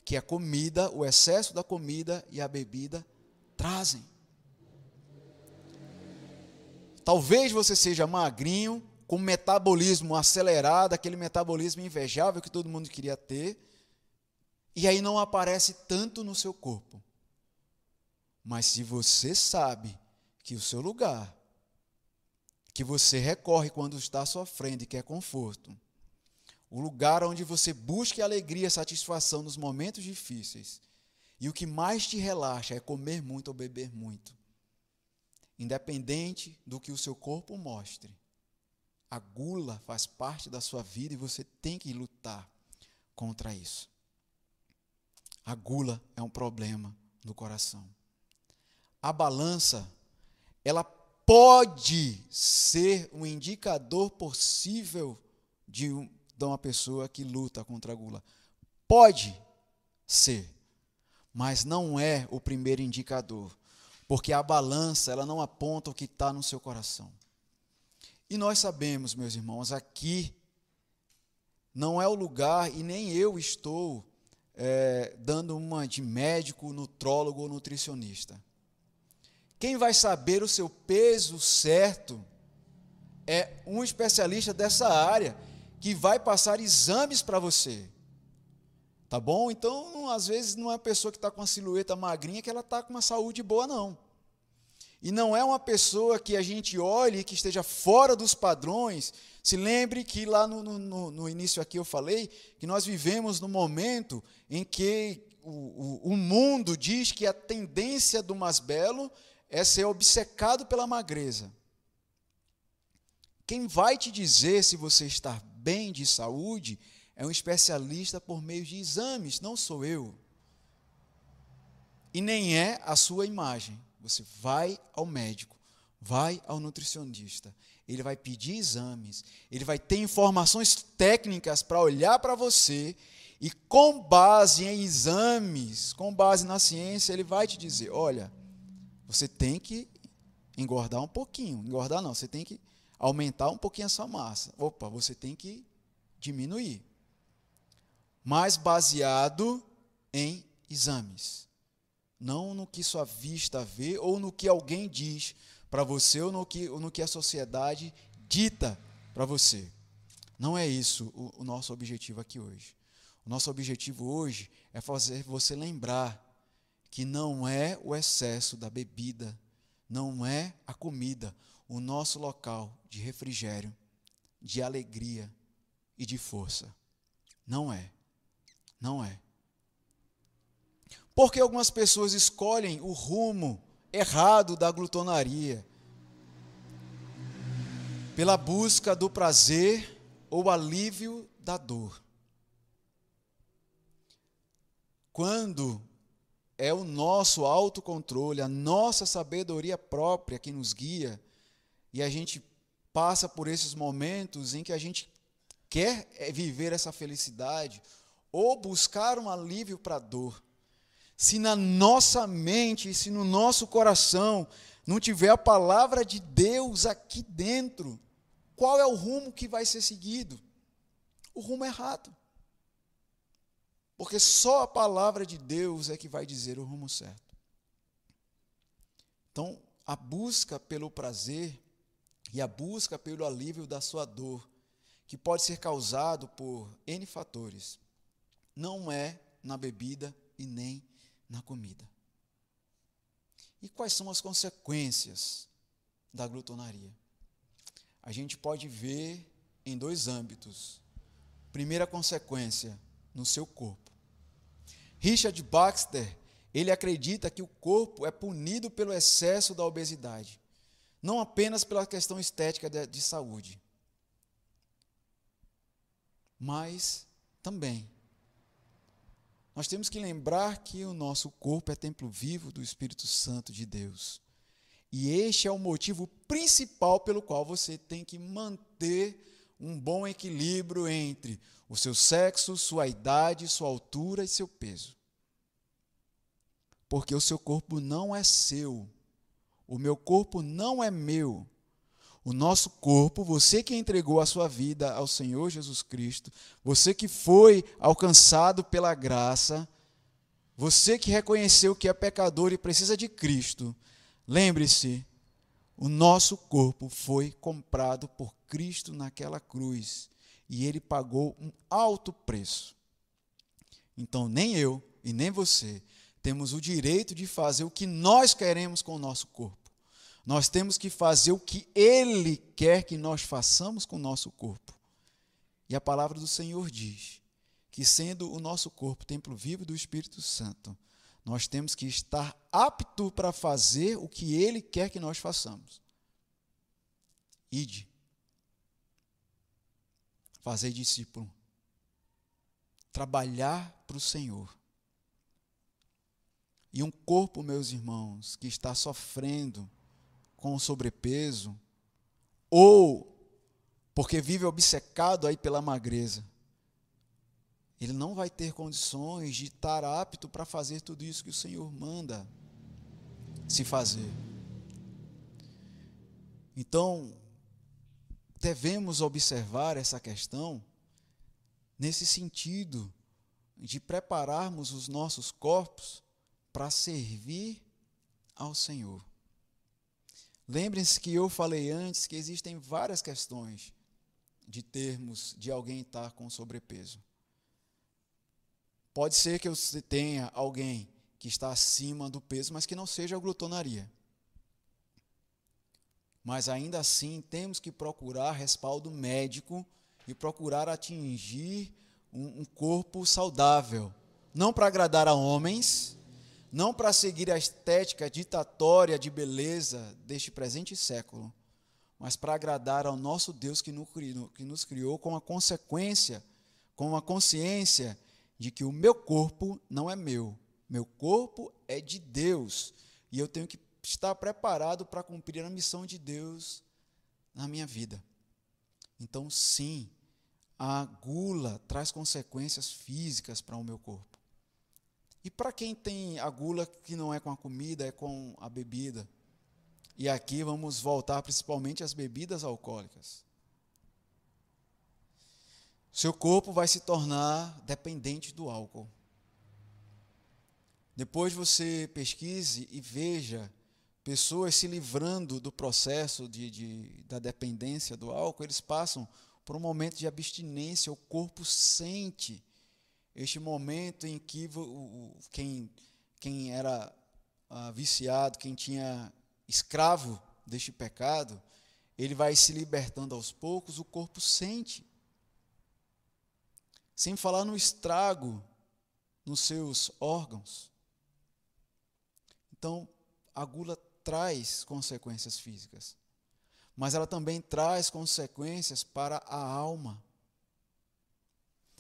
que a comida, o excesso da comida e a bebida trazem. Talvez você seja magrinho, com metabolismo acelerado, aquele metabolismo invejável que todo mundo queria ter, e aí não aparece tanto no seu corpo. Mas se você sabe que o seu lugar, que você recorre quando está sofrendo e quer conforto, o lugar onde você busca alegria, satisfação nos momentos difíceis, e o que mais te relaxa é comer muito ou beber muito. Independente do que o seu corpo mostre, a gula faz parte da sua vida e você tem que lutar contra isso. A gula é um problema do coração. A balança, ela pode ser um indicador possível de, um, de uma pessoa que luta contra a gula. Pode ser, mas não é o primeiro indicador, porque a balança ela não aponta o que está no seu coração. E nós sabemos, meus irmãos, aqui não é o lugar e nem eu estou é, dando uma de médico, nutrólogo ou nutricionista. Quem vai saber o seu peso certo é um especialista dessa área que vai passar exames para você. Tá bom? Então, às vezes, não é a pessoa que está com a silhueta magrinha que ela está com uma saúde boa, não. E não é uma pessoa que a gente olhe que esteja fora dos padrões. Se lembre que lá no, no, no início aqui eu falei que nós vivemos no momento em que o, o, o mundo diz que a tendência do mais belo é ser obcecado pela magreza. Quem vai te dizer se você está bem de saúde é um especialista por meio de exames, não sou eu. E nem é a sua imagem. Você vai ao médico, vai ao nutricionista, ele vai pedir exames, ele vai ter informações técnicas para olhar para você e com base em exames, com base na ciência, ele vai te dizer: olha, você tem que engordar um pouquinho. Engordar não, você tem que aumentar um pouquinho a sua massa. Opa, você tem que diminuir. Mas baseado em exames não no que sua vista vê ou no que alguém diz para você ou no que, ou no que a sociedade dita para você. Não é isso o, o nosso objetivo aqui hoje. O nosso objetivo hoje é fazer você lembrar que não é o excesso da bebida, não é a comida, o nosso local de refrigério, de alegria e de força. Não é. Não é. Porque algumas pessoas escolhem o rumo errado da glutonaria, pela busca do prazer ou alívio da dor. Quando é o nosso autocontrole, a nossa sabedoria própria que nos guia, e a gente passa por esses momentos em que a gente quer é, viver essa felicidade ou buscar um alívio para a dor. Se na nossa mente se no nosso coração não tiver a palavra de Deus aqui dentro, qual é o rumo que vai ser seguido? O rumo errado. Porque só a palavra de Deus é que vai dizer o rumo certo. Então, a busca pelo prazer e a busca pelo alívio da sua dor, que pode ser causado por N fatores, não é na bebida e nem na comida. E quais são as consequências da glutonaria? A gente pode ver em dois âmbitos. Primeira consequência, no seu corpo. Richard Baxter, ele acredita que o corpo é punido pelo excesso da obesidade, não apenas pela questão estética de, de saúde, mas também nós temos que lembrar que o nosso corpo é templo vivo do Espírito Santo de Deus. E este é o motivo principal pelo qual você tem que manter um bom equilíbrio entre o seu sexo, sua idade, sua altura e seu peso. Porque o seu corpo não é seu. O meu corpo não é meu. O nosso corpo, você que entregou a sua vida ao Senhor Jesus Cristo, você que foi alcançado pela graça, você que reconheceu que é pecador e precisa de Cristo, lembre-se, o nosso corpo foi comprado por Cristo naquela cruz e ele pagou um alto preço. Então, nem eu e nem você temos o direito de fazer o que nós queremos com o nosso corpo. Nós temos que fazer o que Ele quer que nós façamos com o nosso corpo. E a palavra do Senhor diz que, sendo o nosso corpo templo vivo do Espírito Santo, nós temos que estar apto para fazer o que Ele quer que nós façamos. Ide. Fazer discípulo. Trabalhar para o Senhor. E um corpo, meus irmãos, que está sofrendo com sobrepeso, ou porque vive obcecado aí pela magreza, ele não vai ter condições de estar apto para fazer tudo isso que o Senhor manda se fazer. Então, devemos observar essa questão nesse sentido de prepararmos os nossos corpos para servir ao Senhor. Lembrem-se que eu falei antes que existem várias questões de termos de alguém estar com sobrepeso. Pode ser que você tenha alguém que está acima do peso, mas que não seja glutonaria. Mas ainda assim temos que procurar respaldo médico e procurar atingir um, um corpo saudável. Não para agradar a homens, não para seguir a estética ditatória de beleza deste presente século, mas para agradar ao nosso Deus que nos criou com a consequência, com a consciência de que o meu corpo não é meu, meu corpo é de Deus e eu tenho que estar preparado para cumprir a missão de Deus na minha vida. Então, sim, a gula traz consequências físicas para o meu corpo. E para quem tem a gula que não é com a comida, é com a bebida. E aqui vamos voltar principalmente às bebidas alcoólicas. Seu corpo vai se tornar dependente do álcool. Depois você pesquise e veja pessoas se livrando do processo de, de, da dependência do álcool, eles passam por um momento de abstinência, o corpo sente este momento em que quem, quem era ah, viciado, quem tinha escravo deste pecado, ele vai se libertando aos poucos, o corpo sente. Sem falar no estrago nos seus órgãos. Então, a gula traz consequências físicas, mas ela também traz consequências para a alma.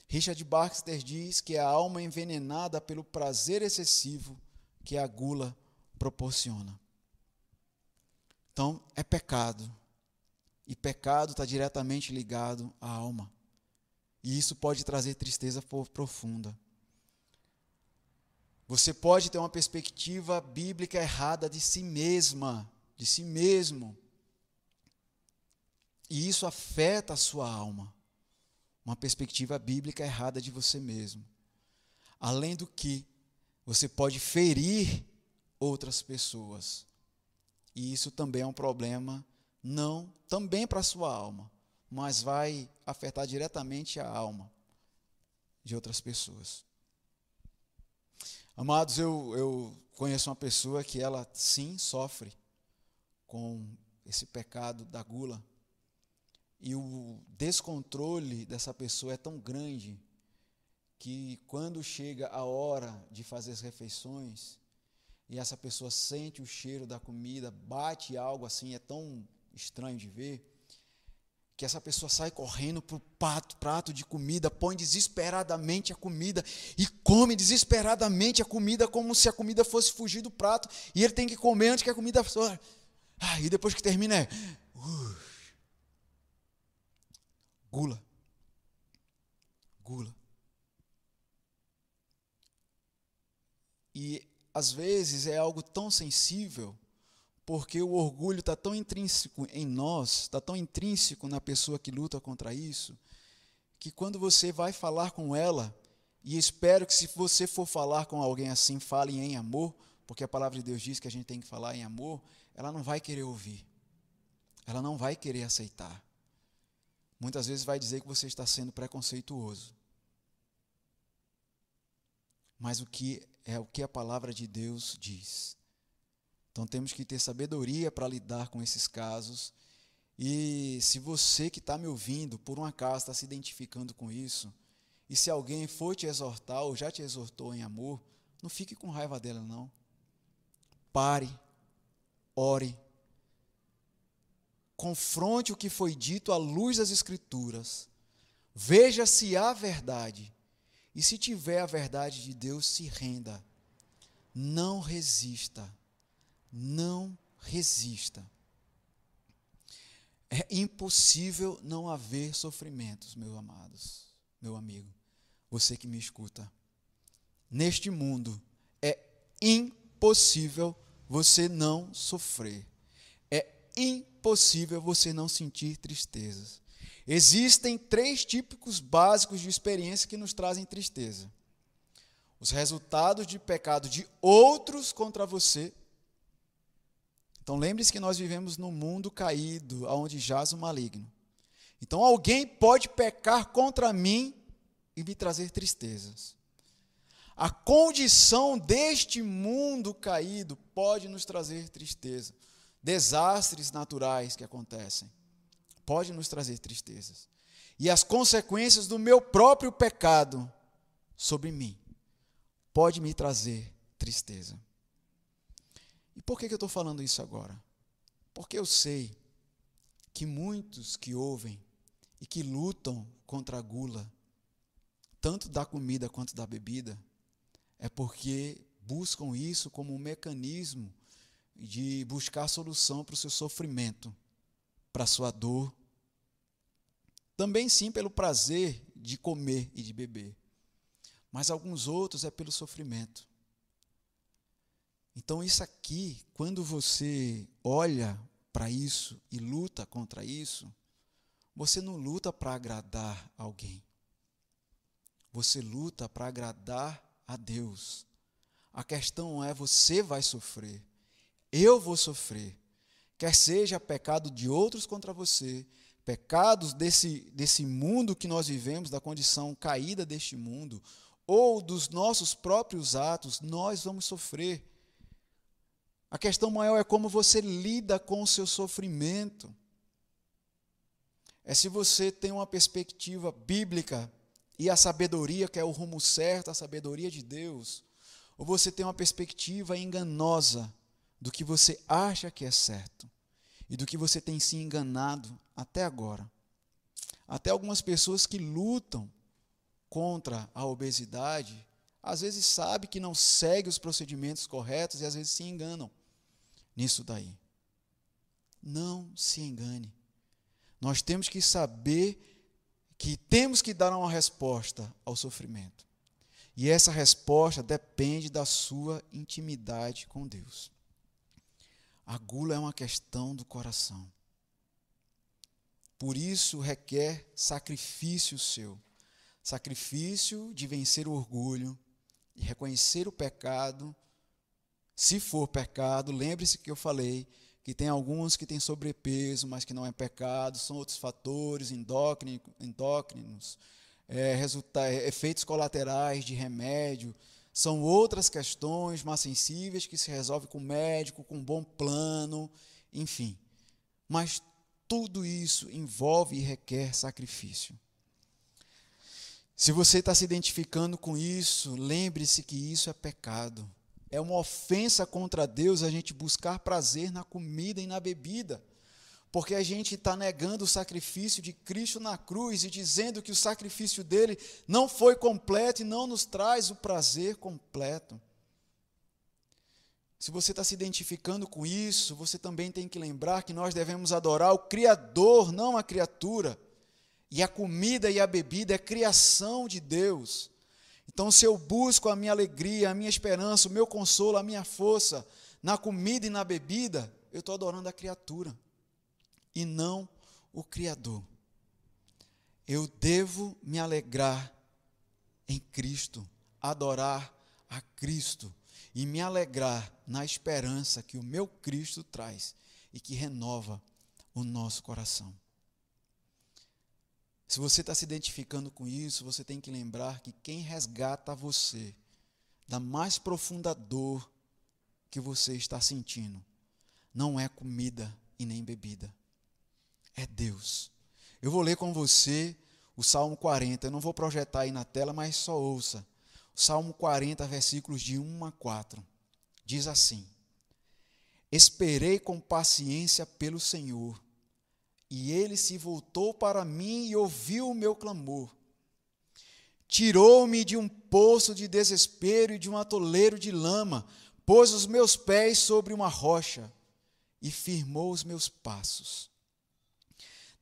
Richard Baxter diz que a alma é envenenada pelo prazer excessivo que a gula proporciona. Então, é pecado. E pecado está diretamente ligado à alma. E isso pode trazer tristeza profunda. Você pode ter uma perspectiva bíblica errada de si mesma, de si mesmo. E isso afeta a sua alma. Uma perspectiva bíblica errada de você mesmo. Além do que, você pode ferir outras pessoas. E isso também é um problema, não também para a sua alma, mas vai afetar diretamente a alma de outras pessoas. Amados, eu, eu conheço uma pessoa que ela sim sofre com esse pecado da gula. E o descontrole dessa pessoa é tão grande que quando chega a hora de fazer as refeições e essa pessoa sente o cheiro da comida, bate algo assim, é tão estranho de ver, que essa pessoa sai correndo para o prato, prato de comida, põe desesperadamente a comida e come desesperadamente a comida como se a comida fosse fugir do prato e ele tem que comer antes que a comida. Ah, e depois que termina é. Uh, gula. Gula. E às vezes é algo tão sensível porque o orgulho está tão intrínseco em nós, está tão intrínseco na pessoa que luta contra isso, que quando você vai falar com ela, e espero que se você for falar com alguém assim, fale em amor, porque a palavra de Deus diz que a gente tem que falar em amor, ela não vai querer ouvir. Ela não vai querer aceitar. Muitas vezes vai dizer que você está sendo preconceituoso. Mas o que é o que a palavra de Deus diz? Então temos que ter sabedoria para lidar com esses casos. E se você que está me ouvindo, por um acaso está se identificando com isso, e se alguém for te exortar ou já te exortou em amor, não fique com raiva dela, não. Pare, ore, confronte o que foi dito à luz das Escrituras, veja se há verdade, e se tiver a verdade de Deus, se renda. Não resista não resista. É impossível não haver sofrimentos, meus amados, meu amigo, você que me escuta. Neste mundo é impossível você não sofrer. Impossível você não sentir tristezas. Existem três típicos básicos de experiência que nos trazem tristeza: os resultados de pecado de outros contra você então lembre-se que nós vivemos num mundo caído, onde jaz o maligno. Então alguém pode pecar contra mim e me trazer tristezas. A condição deste mundo caído pode nos trazer tristeza. Desastres naturais que acontecem pode nos trazer tristezas. E as consequências do meu próprio pecado sobre mim pode me trazer tristeza. E por que, eu estou falando isso agora? Porque eu sei que muitos que ouvem e que lutam contra a gula, tanto da comida quanto da bebida, é porque buscam isso como um mecanismo de buscar solução para o seu sofrimento, para a sua dor. Também sim pelo prazer de comer e de beber. Mas alguns outros é pelo sofrimento. Então, isso aqui, quando você olha para isso e luta contra isso, você não luta para agradar alguém. Você luta para agradar a Deus. A questão é: você vai sofrer, eu vou sofrer. Quer seja pecado de outros contra você, pecados desse, desse mundo que nós vivemos, da condição caída deste mundo, ou dos nossos próprios atos, nós vamos sofrer. A questão maior é como você lida com o seu sofrimento. É se você tem uma perspectiva bíblica e a sabedoria, que é o rumo certo, a sabedoria de Deus, ou você tem uma perspectiva enganosa do que você acha que é certo e do que você tem se enganado até agora. Até algumas pessoas que lutam contra a obesidade, às vezes sabe que não segue os procedimentos corretos e às vezes se enganam nisso daí. Não se engane. Nós temos que saber que temos que dar uma resposta ao sofrimento. E essa resposta depende da sua intimidade com Deus. A gula é uma questão do coração. Por isso requer sacrifício seu. Sacrifício de vencer o orgulho, de reconhecer o pecado. Se for pecado, lembre-se que eu falei que tem alguns que têm sobrepeso, mas que não é pecado, são outros fatores endócrinos, é, é, efeitos colaterais de remédio, são outras questões mais sensíveis que se resolve com o médico, com um bom plano, enfim. Mas tudo isso envolve e requer sacrifício. Se você está se identificando com isso, lembre-se que isso é pecado. É uma ofensa contra Deus a gente buscar prazer na comida e na bebida, porque a gente está negando o sacrifício de Cristo na cruz e dizendo que o sacrifício dele não foi completo e não nos traz o prazer completo. Se você está se identificando com isso, você também tem que lembrar que nós devemos adorar o Criador, não a criatura. E a comida e a bebida é criação de Deus. Então, se eu busco a minha alegria, a minha esperança, o meu consolo, a minha força na comida e na bebida, eu estou adorando a criatura e não o Criador. Eu devo me alegrar em Cristo, adorar a Cristo e me alegrar na esperança que o meu Cristo traz e que renova o nosso coração. Se você está se identificando com isso, você tem que lembrar que quem resgata você da mais profunda dor que você está sentindo não é comida e nem bebida, é Deus. Eu vou ler com você o Salmo 40. Eu não vou projetar aí na tela, mas só ouça. O Salmo 40, versículos de 1 a 4. Diz assim: Esperei com paciência pelo Senhor e ele se voltou para mim e ouviu o meu clamor. Tirou-me de um poço de desespero e de um atoleiro de lama, pôs os meus pés sobre uma rocha e firmou os meus passos.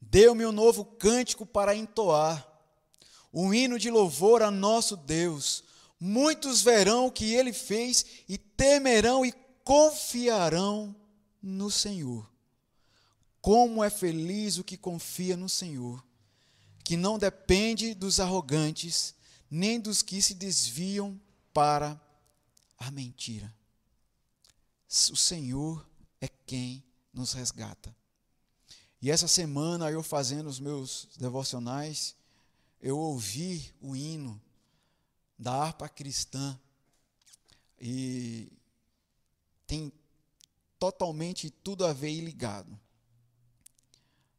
Deu-me um novo cântico para entoar, um hino de louvor a nosso Deus. Muitos verão o que ele fez e temerão e confiarão no Senhor. Como é feliz o que confia no Senhor, que não depende dos arrogantes, nem dos que se desviam para a mentira. O Senhor é quem nos resgata. E essa semana, eu fazendo os meus devocionais, eu ouvi o hino da harpa cristã e tem totalmente tudo a ver e ligado.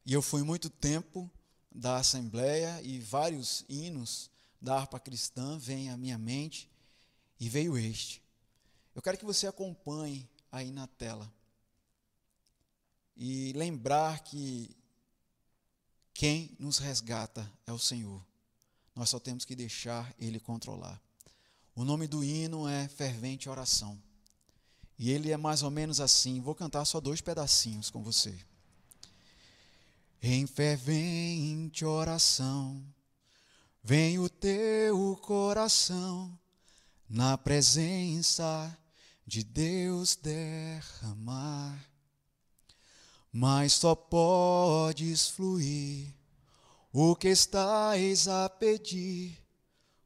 E eu fui muito tempo da Assembleia e vários hinos da harpa cristã vêm à minha mente e veio este. Eu quero que você acompanhe aí na tela. E lembrar que quem nos resgata é o Senhor. Nós só temos que deixar Ele controlar. O nome do hino é Fervente Oração. E ele é mais ou menos assim. Vou cantar só dois pedacinhos com você. Em fervente oração, vem o teu coração na presença de Deus derramar. Mas só podes fluir o que estás a pedir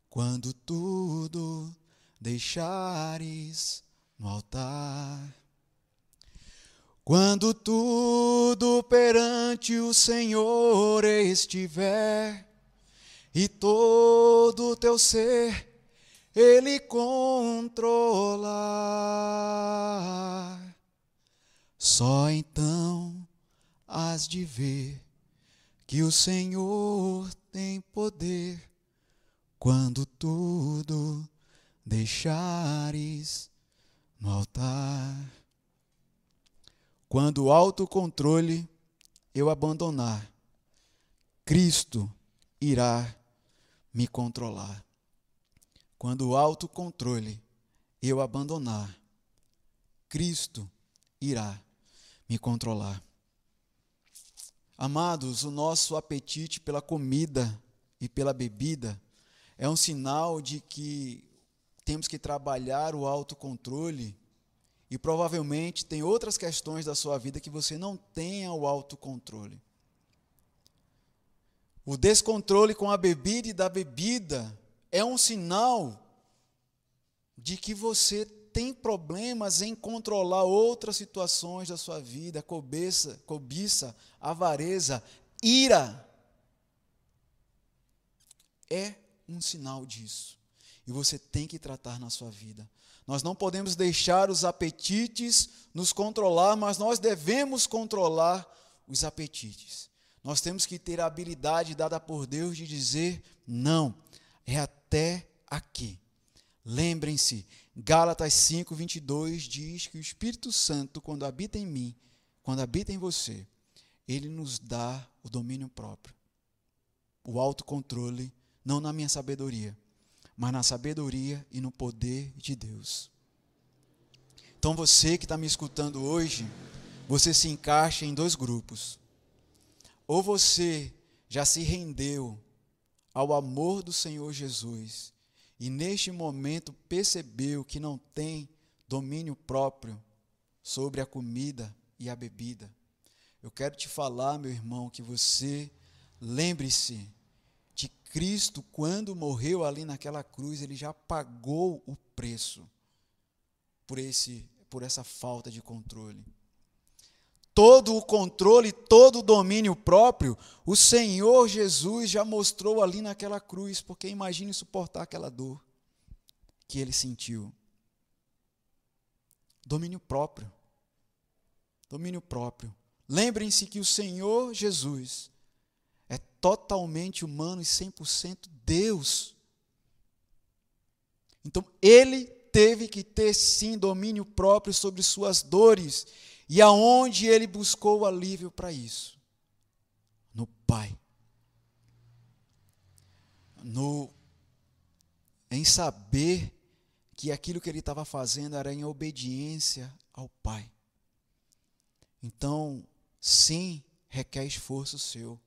quando tudo deixares no altar. Quando tudo perante o Senhor estiver e todo o teu ser Ele controlar, só então has de ver que o Senhor tem poder quando tudo deixares no altar. Quando o autocontrole eu abandonar, Cristo irá me controlar. Quando o autocontrole eu abandonar, Cristo irá me controlar. Amados, o nosso apetite pela comida e pela bebida é um sinal de que temos que trabalhar o autocontrole e provavelmente tem outras questões da sua vida que você não tenha o autocontrole. O descontrole com a bebida e da bebida é um sinal de que você tem problemas em controlar outras situações da sua vida, cobiça, cobiça, avareza, ira. É um sinal disso. E você tem que tratar na sua vida. Nós não podemos deixar os apetites nos controlar, mas nós devemos controlar os apetites. Nós temos que ter a habilidade dada por Deus de dizer não, é até aqui. Lembrem-se, Gálatas 5, 22 diz que o Espírito Santo, quando habita em mim, quando habita em você, ele nos dá o domínio próprio, o autocontrole, não na minha sabedoria, mas na sabedoria e no poder de Deus. Então você que está me escutando hoje, você se encaixa em dois grupos. Ou você já se rendeu ao amor do Senhor Jesus e neste momento percebeu que não tem domínio próprio sobre a comida e a bebida, eu quero te falar, meu irmão, que você lembre-se de Cristo, quando morreu ali naquela cruz, ele já pagou o preço por, esse, por essa falta de controle. Todo o controle, todo o domínio próprio, o Senhor Jesus já mostrou ali naquela cruz, porque imagine suportar aquela dor que ele sentiu. Domínio próprio. Domínio próprio. Lembrem-se que o Senhor Jesus é totalmente humano e 100% Deus. Então, ele teve que ter sim domínio próprio sobre suas dores. E aonde ele buscou alívio para isso? No Pai. No em saber que aquilo que ele estava fazendo era em obediência ao Pai. Então, sim, requer esforço seu.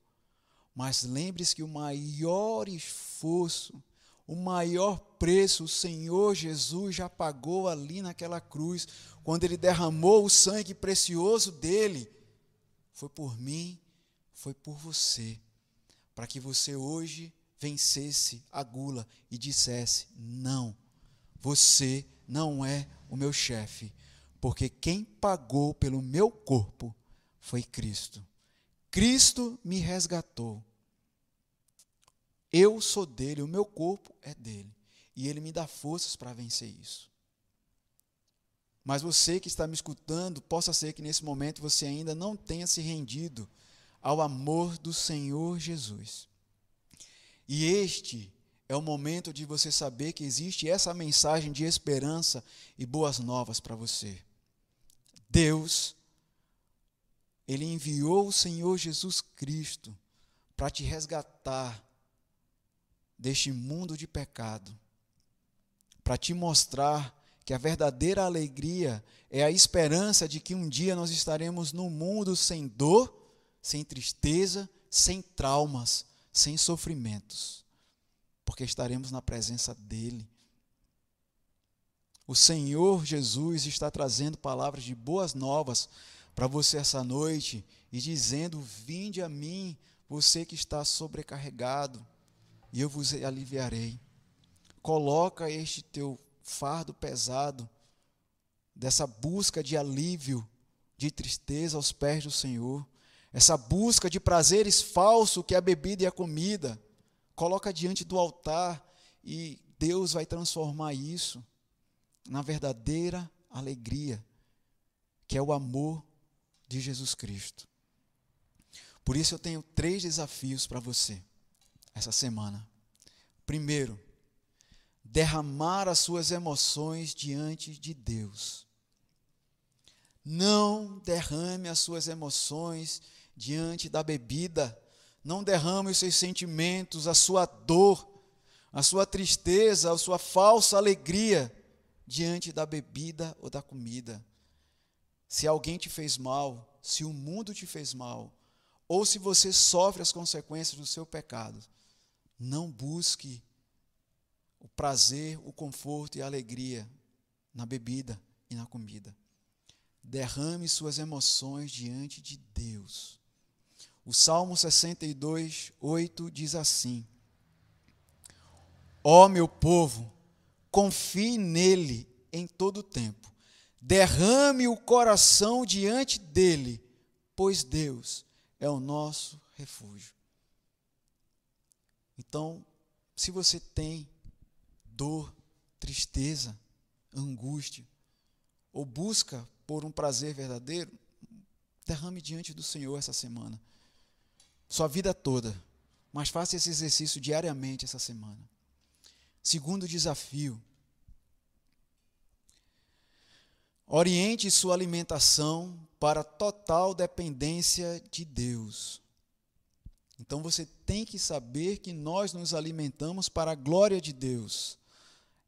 Mas lembre-se que o maior esforço, o maior preço, o Senhor Jesus já pagou ali naquela cruz, quando ele derramou o sangue precioso dele. Foi por mim, foi por você, para que você hoje vencesse a gula e dissesse: Não, você não é o meu chefe, porque quem pagou pelo meu corpo foi Cristo. Cristo me resgatou. Eu sou dele, o meu corpo é dele. E ele me dá forças para vencer isso. Mas você que está me escutando, possa ser que nesse momento você ainda não tenha se rendido ao amor do Senhor Jesus. E este é o momento de você saber que existe essa mensagem de esperança e boas novas para você. Deus, Ele enviou o Senhor Jesus Cristo para te resgatar deste mundo de pecado, para te mostrar que a verdadeira alegria é a esperança de que um dia nós estaremos num mundo sem dor, sem tristeza, sem traumas, sem sofrimentos porque estaremos na presença dEle. O Senhor Jesus está trazendo palavras de boas novas para você essa noite e dizendo: Vinde a mim, você que está sobrecarregado, e eu vos aliviarei. Coloca este teu fardo pesado, dessa busca de alívio, de tristeza aos pés do Senhor, essa busca de prazeres falsos que é a bebida e a comida coloca diante do altar e Deus vai transformar isso na verdadeira alegria, que é o amor de Jesus Cristo. Por isso eu tenho três desafios para você essa semana. Primeiro, derramar as suas emoções diante de Deus. Não derrame as suas emoções diante da bebida. Não derrame os seus sentimentos, a sua dor, a sua tristeza, a sua falsa alegria diante da bebida ou da comida. Se alguém te fez mal, se o mundo te fez mal, ou se você sofre as consequências do seu pecado, não busque o prazer, o conforto e a alegria na bebida e na comida. Derrame suas emoções diante de Deus. O Salmo 62, 8 diz assim: Ó oh, meu povo, confie nele em todo o tempo. Derrame o coração diante dele, pois Deus é o nosso refúgio. Então, se você tem dor, tristeza, angústia, ou busca por um prazer verdadeiro, derrame diante do Senhor essa semana. Sua vida toda. Mas faça esse exercício diariamente essa semana. Segundo desafio, Oriente sua alimentação para total dependência de Deus. Então você tem que saber que nós nos alimentamos para a glória de Deus.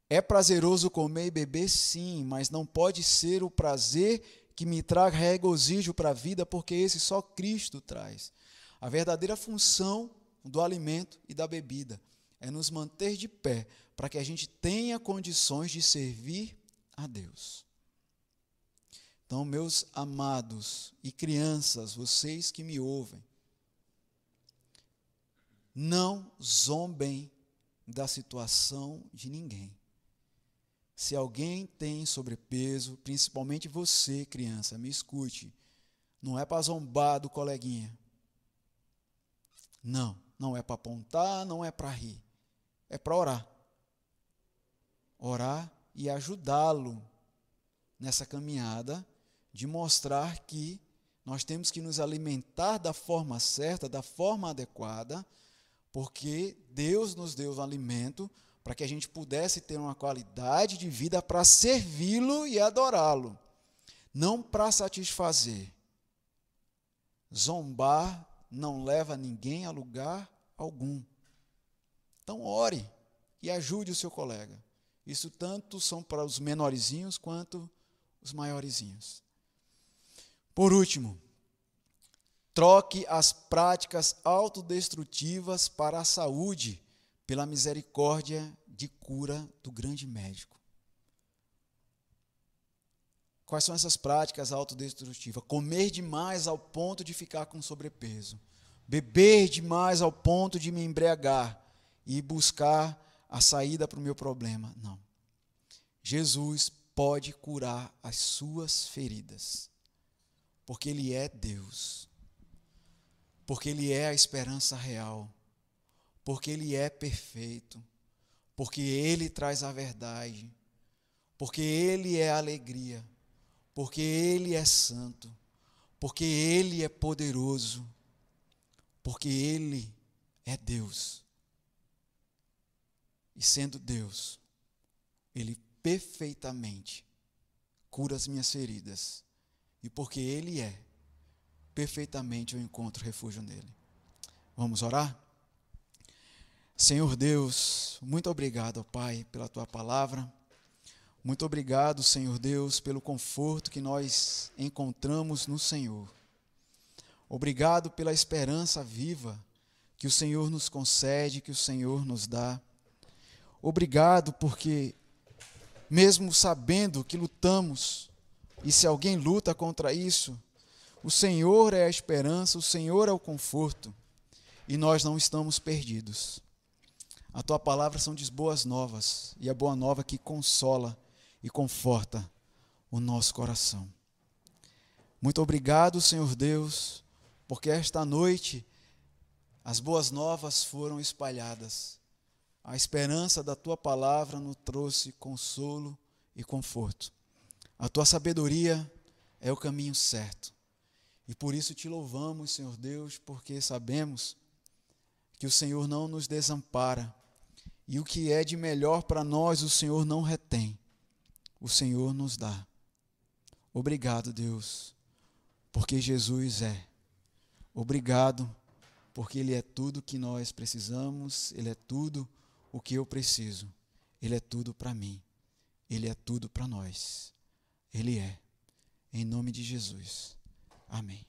É prazeroso comer e beber, sim, mas não pode ser o prazer que me traga regozijo para a vida, porque esse só Cristo traz. A verdadeira função do alimento e da bebida é nos manter de pé, para que a gente tenha condições de servir a Deus. Então, meus amados e crianças, vocês que me ouvem, não zombem da situação de ninguém. Se alguém tem sobrepeso, principalmente você, criança, me escute. Não é para zombar do coleguinha. Não, não é para apontar, não é para rir. É para orar. Orar e ajudá-lo nessa caminhada de mostrar que nós temos que nos alimentar da forma certa, da forma adequada, porque Deus nos deu o alimento para que a gente pudesse ter uma qualidade de vida para servi-lo e adorá-lo, não para satisfazer. Zombar não leva ninguém a lugar algum. Então, ore e ajude o seu colega. Isso tanto são para os menorzinhos quanto os maiorzinhos. Por último, troque as práticas autodestrutivas para a saúde pela misericórdia de cura do grande médico. Quais são essas práticas autodestrutivas? Comer demais ao ponto de ficar com sobrepeso, beber demais ao ponto de me embriagar e buscar a saída para o meu problema. Não. Jesus pode curar as suas feridas porque Ele é Deus, porque Ele é a esperança real, porque Ele é perfeito, porque Ele traz a verdade, porque Ele é alegria, porque Ele é santo, porque Ele é poderoso, porque Ele é Deus. E sendo Deus, Ele perfeitamente cura as minhas feridas. E porque Ele é, perfeitamente eu encontro refúgio nele. Vamos orar? Senhor Deus, muito obrigado, Pai, pela tua palavra. Muito obrigado, Senhor Deus, pelo conforto que nós encontramos no Senhor. Obrigado pela esperança viva que o Senhor nos concede, que o Senhor nos dá. Obrigado porque, mesmo sabendo que lutamos, e se alguém luta contra isso, o Senhor é a esperança, o Senhor é o conforto, e nós não estamos perdidos. A tua palavra são de boas novas, e a boa nova que consola e conforta o nosso coração. Muito obrigado, Senhor Deus, porque esta noite as boas novas foram espalhadas. A esperança da tua palavra nos trouxe consolo e conforto. A tua sabedoria é o caminho certo. E por isso te louvamos, Senhor Deus, porque sabemos que o Senhor não nos desampara E o que é de melhor para nós, o Senhor não retém. O Senhor nos dá. Obrigado, Deus, porque Jesus é. Obrigado, porque Ele é tudo que nós precisamos, Ele é tudo o que eu preciso, Ele é tudo para mim, Ele é tudo para nós. Ele é. Em nome de Jesus. Amém.